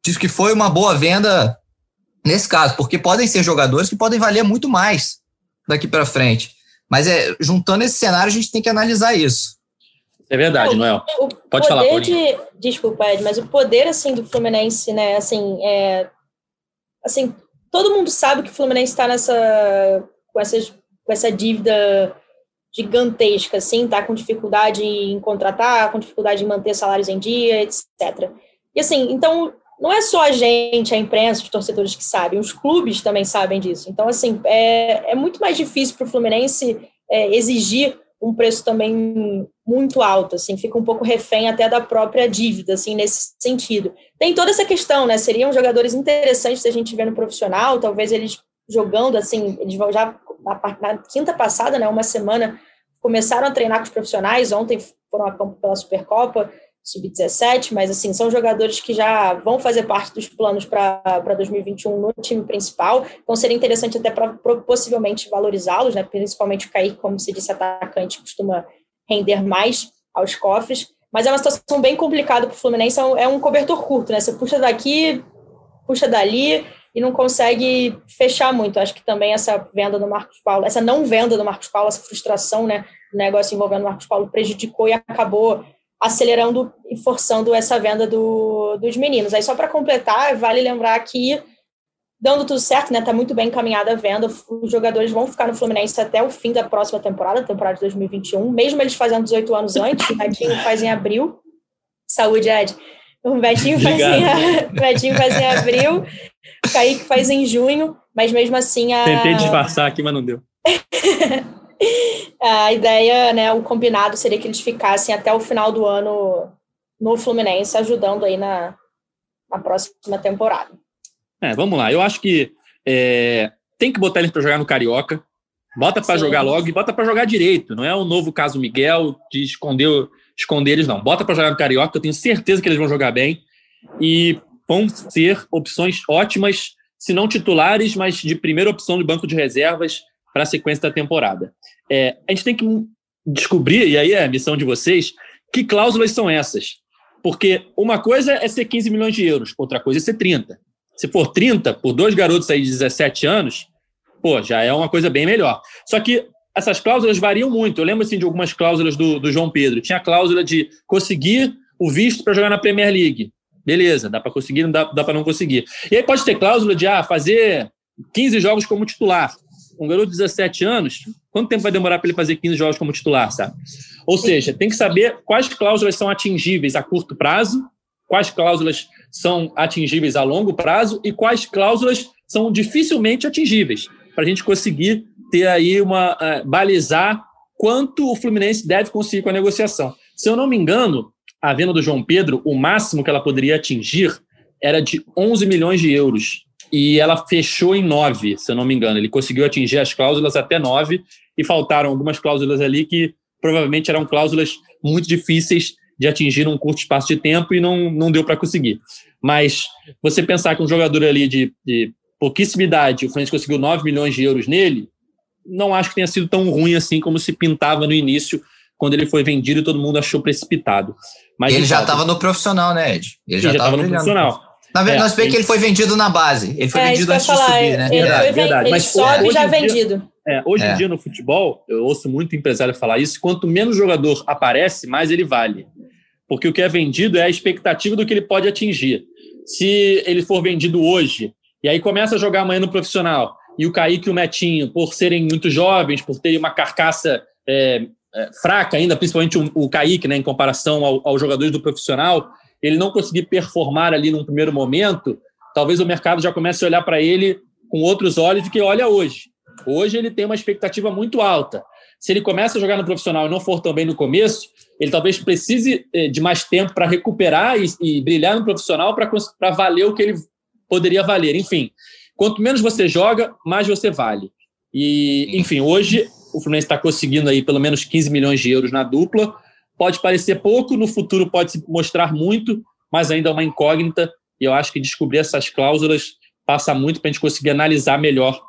diz que foi uma boa venda nesse caso, porque podem ser jogadores que podem valer muito mais daqui para frente. Mas é, juntando esse cenário, a gente tem que analisar isso. É verdade, Noel. O Pode falar, de, Desculpa, Ed, mas o poder, assim, do Fluminense, né, assim, é... Assim, todo mundo sabe que o Fluminense está nessa... Com, essas, com essa dívida gigantesca, assim, tá com dificuldade em contratar, com dificuldade em manter salários em dia, etc. E, assim, então, não é só a gente, a imprensa, os torcedores que sabem, os clubes também sabem disso. Então, assim, é, é muito mais difícil para o Fluminense é, exigir um preço também muito alto, assim, fica um pouco refém até da própria dívida, assim, nesse sentido. Tem toda essa questão, né, seriam jogadores interessantes se a gente ver no profissional, talvez eles jogando, assim, eles já na, na quinta passada, né, uma semana, começaram a treinar com os profissionais, ontem foram a campo pela Supercopa, sub-17, mas assim, são jogadores que já vão fazer parte dos planos para 2021 no time principal, então seria interessante até para possivelmente valorizá-los, né? principalmente o Kaique, como se disse, atacante, costuma render mais aos cofres, mas é uma situação bem complicada para o Fluminense, é um é cobertor curto, né? Você puxa daqui, puxa dali e não consegue fechar muito. Acho que também essa venda do Marcos Paulo, essa não venda do Marcos Paulo, essa frustração, né, o negócio envolvendo o Marcos Paulo prejudicou e acabou acelerando e forçando essa venda do, dos meninos. Aí, só para completar, vale lembrar que, dando tudo certo, né, tá muito bem encaminhada a venda, os jogadores vão ficar no Fluminense até o fim da próxima temporada, temporada de 2021, mesmo eles fazendo 18 anos antes, o Betinho faz em abril. Saúde, Ed. O Betinho faz, em, Betinho faz em abril, o Kaique faz em junho, mas mesmo assim a... Tentei disfarçar aqui, mas não deu. a ideia, né, o combinado seria que eles ficassem até o final do ano no Fluminense, ajudando aí na, na próxima temporada. É, vamos lá. Eu acho que é, tem que botar eles para jogar no Carioca. Bota para jogar logo e bota para jogar direito. Não é o novo caso Miguel de esconder, esconder eles, não. Bota para jogar no Carioca. Eu tenho certeza que eles vão jogar bem e vão ser opções ótimas, se não titulares, mas de primeira opção do banco de reservas para a sequência da temporada. É, a gente tem que descobrir, e aí é a missão de vocês, que cláusulas são essas. Porque uma coisa é ser 15 milhões de euros, outra coisa é ser 30. Se for 30 por dois garotos aí de 17 anos, pô, já é uma coisa bem melhor. Só que essas cláusulas variam muito. Eu lembro assim, de algumas cláusulas do, do João Pedro. Tinha a cláusula de conseguir o visto para jogar na Premier League. Beleza, dá para conseguir, não dá, dá para não conseguir. E aí pode ter cláusula de ah, fazer 15 jogos como titular um garoto de 17 anos, quanto tempo vai demorar para ele fazer 15 jogos como titular, sabe? Ou seja, tem que saber quais cláusulas são atingíveis a curto prazo, quais cláusulas são atingíveis a longo prazo e quais cláusulas são dificilmente atingíveis, para a gente conseguir ter aí uma. Uh, balizar quanto o Fluminense deve conseguir com a negociação. Se eu não me engano, a venda do João Pedro, o máximo que ela poderia atingir era de 11 milhões de euros e ela fechou em nove, se eu não me engano. Ele conseguiu atingir as cláusulas até nove e faltaram algumas cláusulas ali que provavelmente eram cláusulas muito difíceis de atingir num curto espaço de tempo e não, não deu para conseguir. Mas você pensar que um jogador ali de, de pouquíssima idade, o Fluminense conseguiu 9 milhões de euros nele, não acho que tenha sido tão ruim assim como se pintava no início, quando ele foi vendido e todo mundo achou precipitado. Mas ele já estava no profissional, né, Ed? Ele já estava no profissional. Na verdade, é, nós vemos que ele foi vendido na base. Ele foi é, vendido antes falar, de subir, né? Ele, verdade, foi, verdade. ele Mas, sobe já vendido. É, hoje em é. dia no futebol, eu ouço muito empresário falar isso, quanto menos jogador aparece, mais ele vale. Porque o que é vendido é a expectativa do que ele pode atingir. Se ele for vendido hoje, e aí começa a jogar amanhã no profissional, e o Kaique e o Metinho, por serem muito jovens, por terem uma carcaça é, é, fraca ainda, principalmente o, o Kaique, né, em comparação ao, aos jogadores do profissional, ele não conseguir performar ali num primeiro momento, talvez o mercado já comece a olhar para ele com outros olhos do que olha hoje. Hoje ele tem uma expectativa muito alta. Se ele começa a jogar no profissional e não for tão bem no começo, ele talvez precise eh, de mais tempo para recuperar e, e, brilhar no profissional para valer o que ele poderia valer. Enfim, quanto menos você joga, mais você vale. E, enfim, hoje o Fluminense está conseguindo aí pelo menos 15 milhões de euros na dupla pode parecer pouco, no futuro pode se mostrar muito, mas ainda é uma incógnita. E eu acho que descobrir essas cláusulas passa muito para a gente conseguir analisar melhor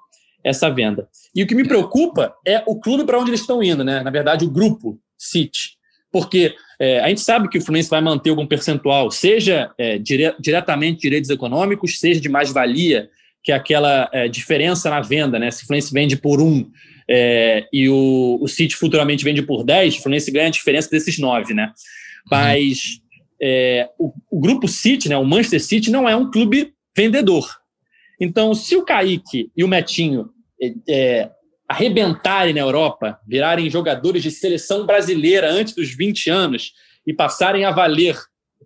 essa venda. E o que me preocupa é o clube para onde eles estão indo, né? Na verdade, o grupo City. Porque É, a gente sabe que o Fluminense vai manter algum percentual, seja é, dire, diretamente direitos econômicos, seja de mais-valia, que é aquela é, diferença na venda, né? Se o Fluminense vende por um é, e o, o City futuramente vende por 10, o Fluminense ganha a diferença desses nove, né? Mas é, o, o, grupo City, né, o Manchester City, não é um clube vendedor. Então, se o Kaique e o Metinho é, é arrebentarem na Europa, virarem jogadores de seleção brasileira antes dos 20 anos e passarem a valer,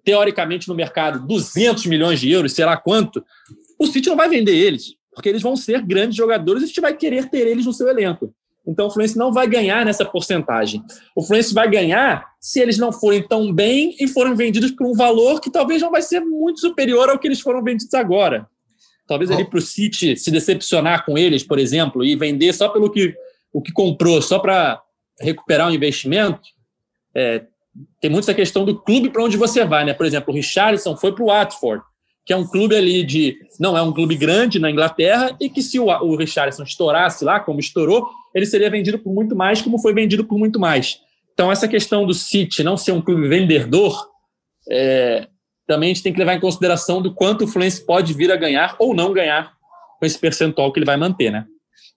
teoricamente, no mercado 200 milhões de euros, sei lá quanto, o City não vai vender eles, porque eles vão ser grandes jogadores e gente vai querer ter eles no seu elenco. Então o Fluminense não vai ganhar nessa porcentagem. O Fluminense vai ganhar se eles não forem tão bem e forem vendidos por um valor que talvez não vai ser muito superior ao que eles foram vendidos agora. Talvez ali para o City se decepcionar com eles, por exemplo, e vender só pelo que, o que comprou, só para recuperar o investimento. É, tem muito essa questão do clube para onde você vai, né? Por exemplo, o Richarlison foi para o Watford, que é um clube ali de. Não é um clube grande na Inglaterra, e que se o, o Richarlison estourasse lá, como estourou, ele seria vendido por muito mais, como foi vendido por muito mais. Então, essa questão do City não ser um clube vendedor, é, também a gente tem que levar em consideração do quanto o Fluminense pode vir a ganhar ou não ganhar com esse percentual que ele vai manter, né?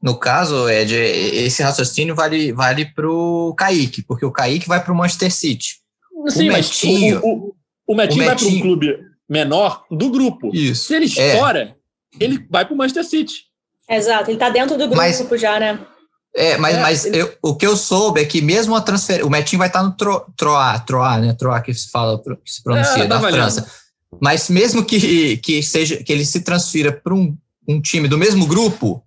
No caso, Ed, esse raciocínio vale, vale para o Kaique, porque o Kaique vai para o Manchester City. Sim, o Metinho, o, o, o, Metinho, o Metinho vai para um clube menor do grupo. Isso. Se ele é. estoura, é. ele vai para o Manchester City. Exato, ele está dentro do grupo Mas, já, né? É, mas, é, mas ele... eu, o que eu soube é que mesmo a transferência. O Metinho vai estar no tro, Troá, Troá, né? Troá que se fala, que se pronuncia, é, da França. Mas mesmo que, que, seja, que ele se transfira para um, um time do mesmo grupo,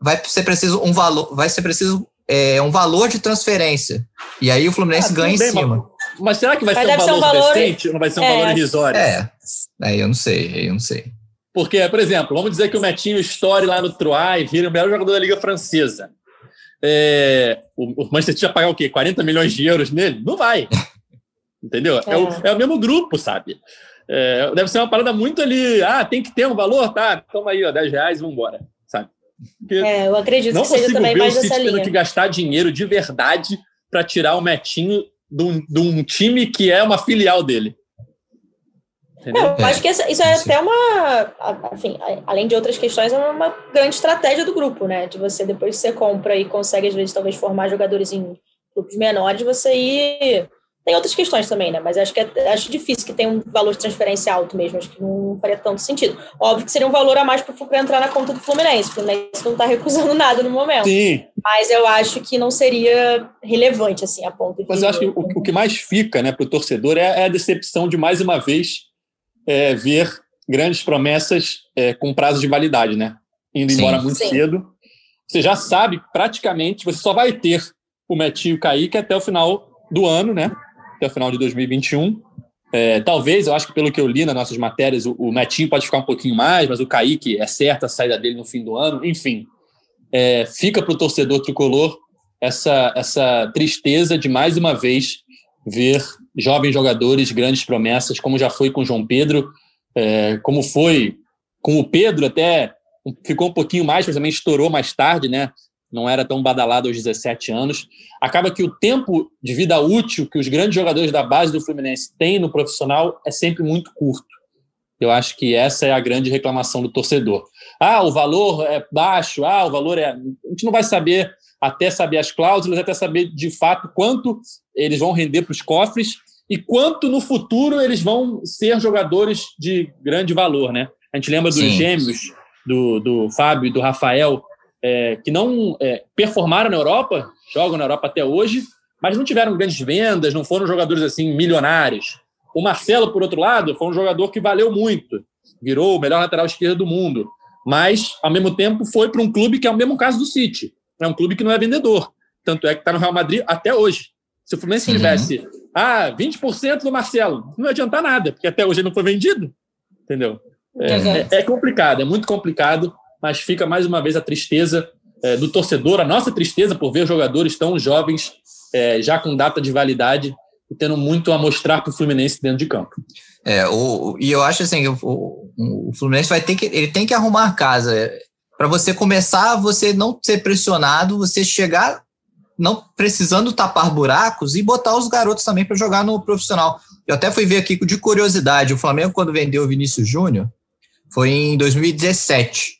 vai ser preciso um valor, vai ser preciso é, um valor de transferência. E aí o Fluminense ah, ganha bem, em cima. Mas, mas, será que vai mas ser um valor, um valor decente ou não vai ser um é, valor irrisório? É, aí eu não sei, eu não sei. Porque, por exemplo, vamos dizer que o Metinho estoure lá no Troyes e vira o melhor jogador da Liga Francesa é, o Manchester City vai pagar o quê? 40 milhões de euros nele? Não vai. Entendeu? É, é o, é o mesmo grupo, sabe? É, deve ser uma parada muito ali. Ah, tem que ter um valor? Tá, toma aí, ó, 10 reais e vambora, sabe? Porque é, eu acredito que seja também mais essa linha. tendo que gastar dinheiro de verdade para tirar o Metinho de um, de um time que é uma filial dele. Entendeu? eu acho que isso é até uma, enfim, além de outras questões, é uma grande estratégia do grupo, né? De você, depois que você compra e consegue, às vezes, talvez formar jogadores em grupos menores, você ir. Tem outras questões também, né? Mas acho que é, acho difícil que tenha um valor de transferência alto mesmo. Acho que não faria tanto sentido. Óbvio que seria um valor a mais para entrar na conta do Fluminense. O Fluminense não está recusando nada no momento. Sim. Mas eu acho que não seria relevante, assim, a ponto de. Mas eu acho que o, o que mais fica, né, para o torcedor é, é a decepção de mais uma vez é, ver grandes promessas é, com prazo de validade, né? Indo sim, embora muito sim. cedo. Você já sabe, praticamente, você só vai ter o Metinho Kaique até o final do ano, né? Até o final de 2021. É, talvez, eu acho que pelo que eu li nas nossas matérias, o, o Metinho pode ficar um pouquinho mais, mas o Kaique é certa a saída dele no fim do ano. Enfim, é, fica para o torcedor tricolor essa, essa tristeza de mais uma vez ver jovens jogadores, grandes promessas, como já foi com o João Pedro, é, como foi com o Pedro, até ficou um pouquinho mais, mas também estourou mais tarde, né? Não era tão badalado aos 17 anos. Acaba que o tempo de vida útil que os grandes jogadores da base do Fluminense têm no profissional é sempre muito curto. Eu acho que essa é a grande reclamação do torcedor. Ah, o valor é baixo, ah, o valor é. A gente não vai saber até saber as cláusulas, até saber de fato quanto eles vão render para os cofres e quanto no futuro eles vão ser jogadores de grande valor, né? A gente lembra dos Sim. gêmeos, do, do Fábio e do Rafael, é, que não é, performaram na Europa, jogam na Europa até hoje, mas não tiveram grandes vendas, não foram jogadores assim milionários. O Marcelo, por outro lado, foi um jogador que valeu muito, virou o melhor lateral esquerdo do mundo, mas ao mesmo tempo foi para um clube que é o mesmo caso do City. É um clube que não é vendedor. Tanto é que está no Real Madrid até hoje. Se o Fluminense uhum. tivesse ah, 20% do Marcelo, não ia adiantar nada, porque até hoje ele não foi vendido. Entendeu? É, é, é, complicado, é muito complicado, mas fica mais uma vez a tristeza é, do torcedor, a nossa tristeza por ver jogadores tão jovens, é, já com data de validade, e tendo muito a mostrar para o Fluminense dentro de campo. É, o, e eu acho assim, o, o, Fluminense vai ter que, ele tem que arrumar casa para você começar, você não ser pressionado, você chegar não precisando tapar buracos e botar os garotos também para jogar no profissional. Eu até fui ver aqui de curiosidade, o Flamengo quando vendeu o Vinícius Júnior foi em 2017.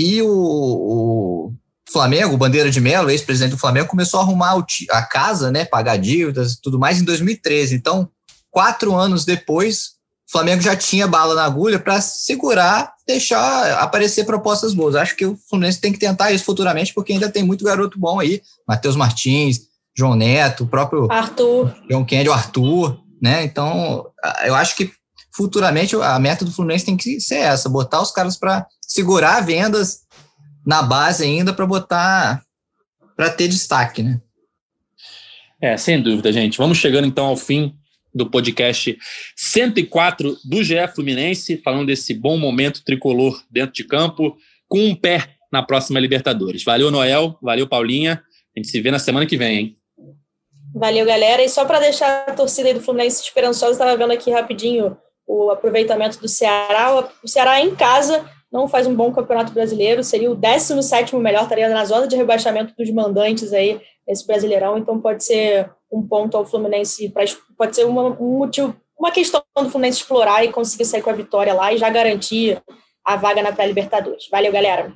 E o, o Flamengo, o Bandeira de Melo, ex-presidente do Flamengo, começou a arrumar a casa, né, pagar dívidas e tudo mais em 2013. Então, quatro anos depois, o Flamengo já tinha bala na agulha para segurar, deixar aparecer propostas boas. Acho que o Fluminense tem que tentar isso futuramente, porque ainda tem muito garoto bom aí. Matheus Martins, João Neto, o próprio Arthur. João Kennedy, o Arthur, né? Então, eu acho que futuramente a meta do Fluminense tem que ser essa, botar os caras para segurar vendas na base ainda para botar para ter destaque, né? É, sem dúvida, gente. Vamos chegando então ao fim do podcast 104 do GE Fluminense, falando desse bom momento tricolor dentro de campo, com um pé na próxima Libertadores. Valeu, Noel. Valeu, Paulinha. A gente se vê na semana que vem, hein? Valeu, galera. E só para deixar a torcida aí do Fluminense esperançosa, estava vendo aqui rapidinho o aproveitamento do Ceará. O Ceará em casa não faz um bom campeonato brasileiro, seria o 17 melhor, estaria na zona de rebaixamento dos mandantes aí nesse Brasileirão, então pode ser um ponto ao Fluminense, pode ser uma, um motivo, uma questão do Fluminense explorar e conseguir sair com a vitória lá e já garantir a vaga na pré-Libertadores. Valeu, galera.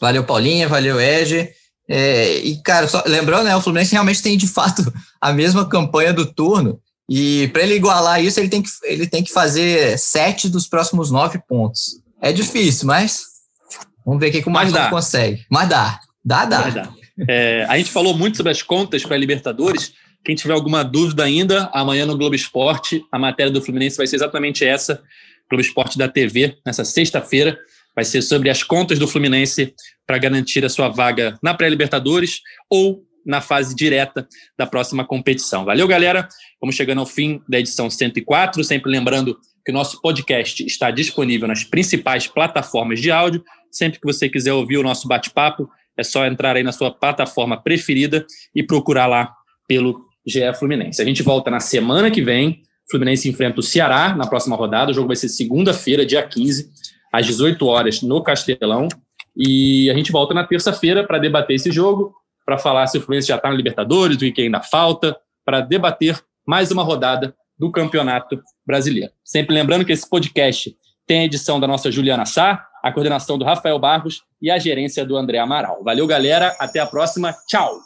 Valeu, Paulinha, valeu, Ege. É, e, cara, só, lembrando, né, o Fluminense realmente tem de fato a mesma campanha do turno. E para ele igualar isso, ele tem, que, ele tem que fazer sete dos próximos nove pontos. É difícil, mas vamos ver o que, o Marcos consegue. Mas dá, dá, dá. dá. É, a gente falou muito sobre as contas para a Libertadores. Quem tiver alguma dúvida ainda, amanhã no Globo Esporte, a matéria do Fluminense vai ser exatamente essa. Globo Esporte da TV, nessa sexta-feira, vai ser sobre as contas do Fluminense para garantir a sua vaga na pré-Libertadores ou na fase direta da próxima competição. Valeu, galera. Vamos chegando ao fim da edição 104. Sempre lembrando que nosso podcast está disponível nas principais plataformas de áudio. Sempre que você quiser ouvir o nosso bate-papo, é só entrar aí na sua plataforma preferida e procurar lá pelo GE Fluminense. A gente volta na semana que vem. Fluminense enfrenta o Ceará na próxima rodada. O jogo vai ser segunda-feira, dia 15, às 18 horas, no Castelão. E a gente volta na terça-feira para debater esse jogo, para falar se o Fluminense já está na Libertadores, o que ainda falta, para debater mais uma rodada do Campeonato Brasileiro. Sempre lembrando que esse podcast tem a edição da nossa Juliana Sá, a coordenação do Rafael Barros e a gerência do André Amaral. Valeu, galera. Até a próxima. Tchau.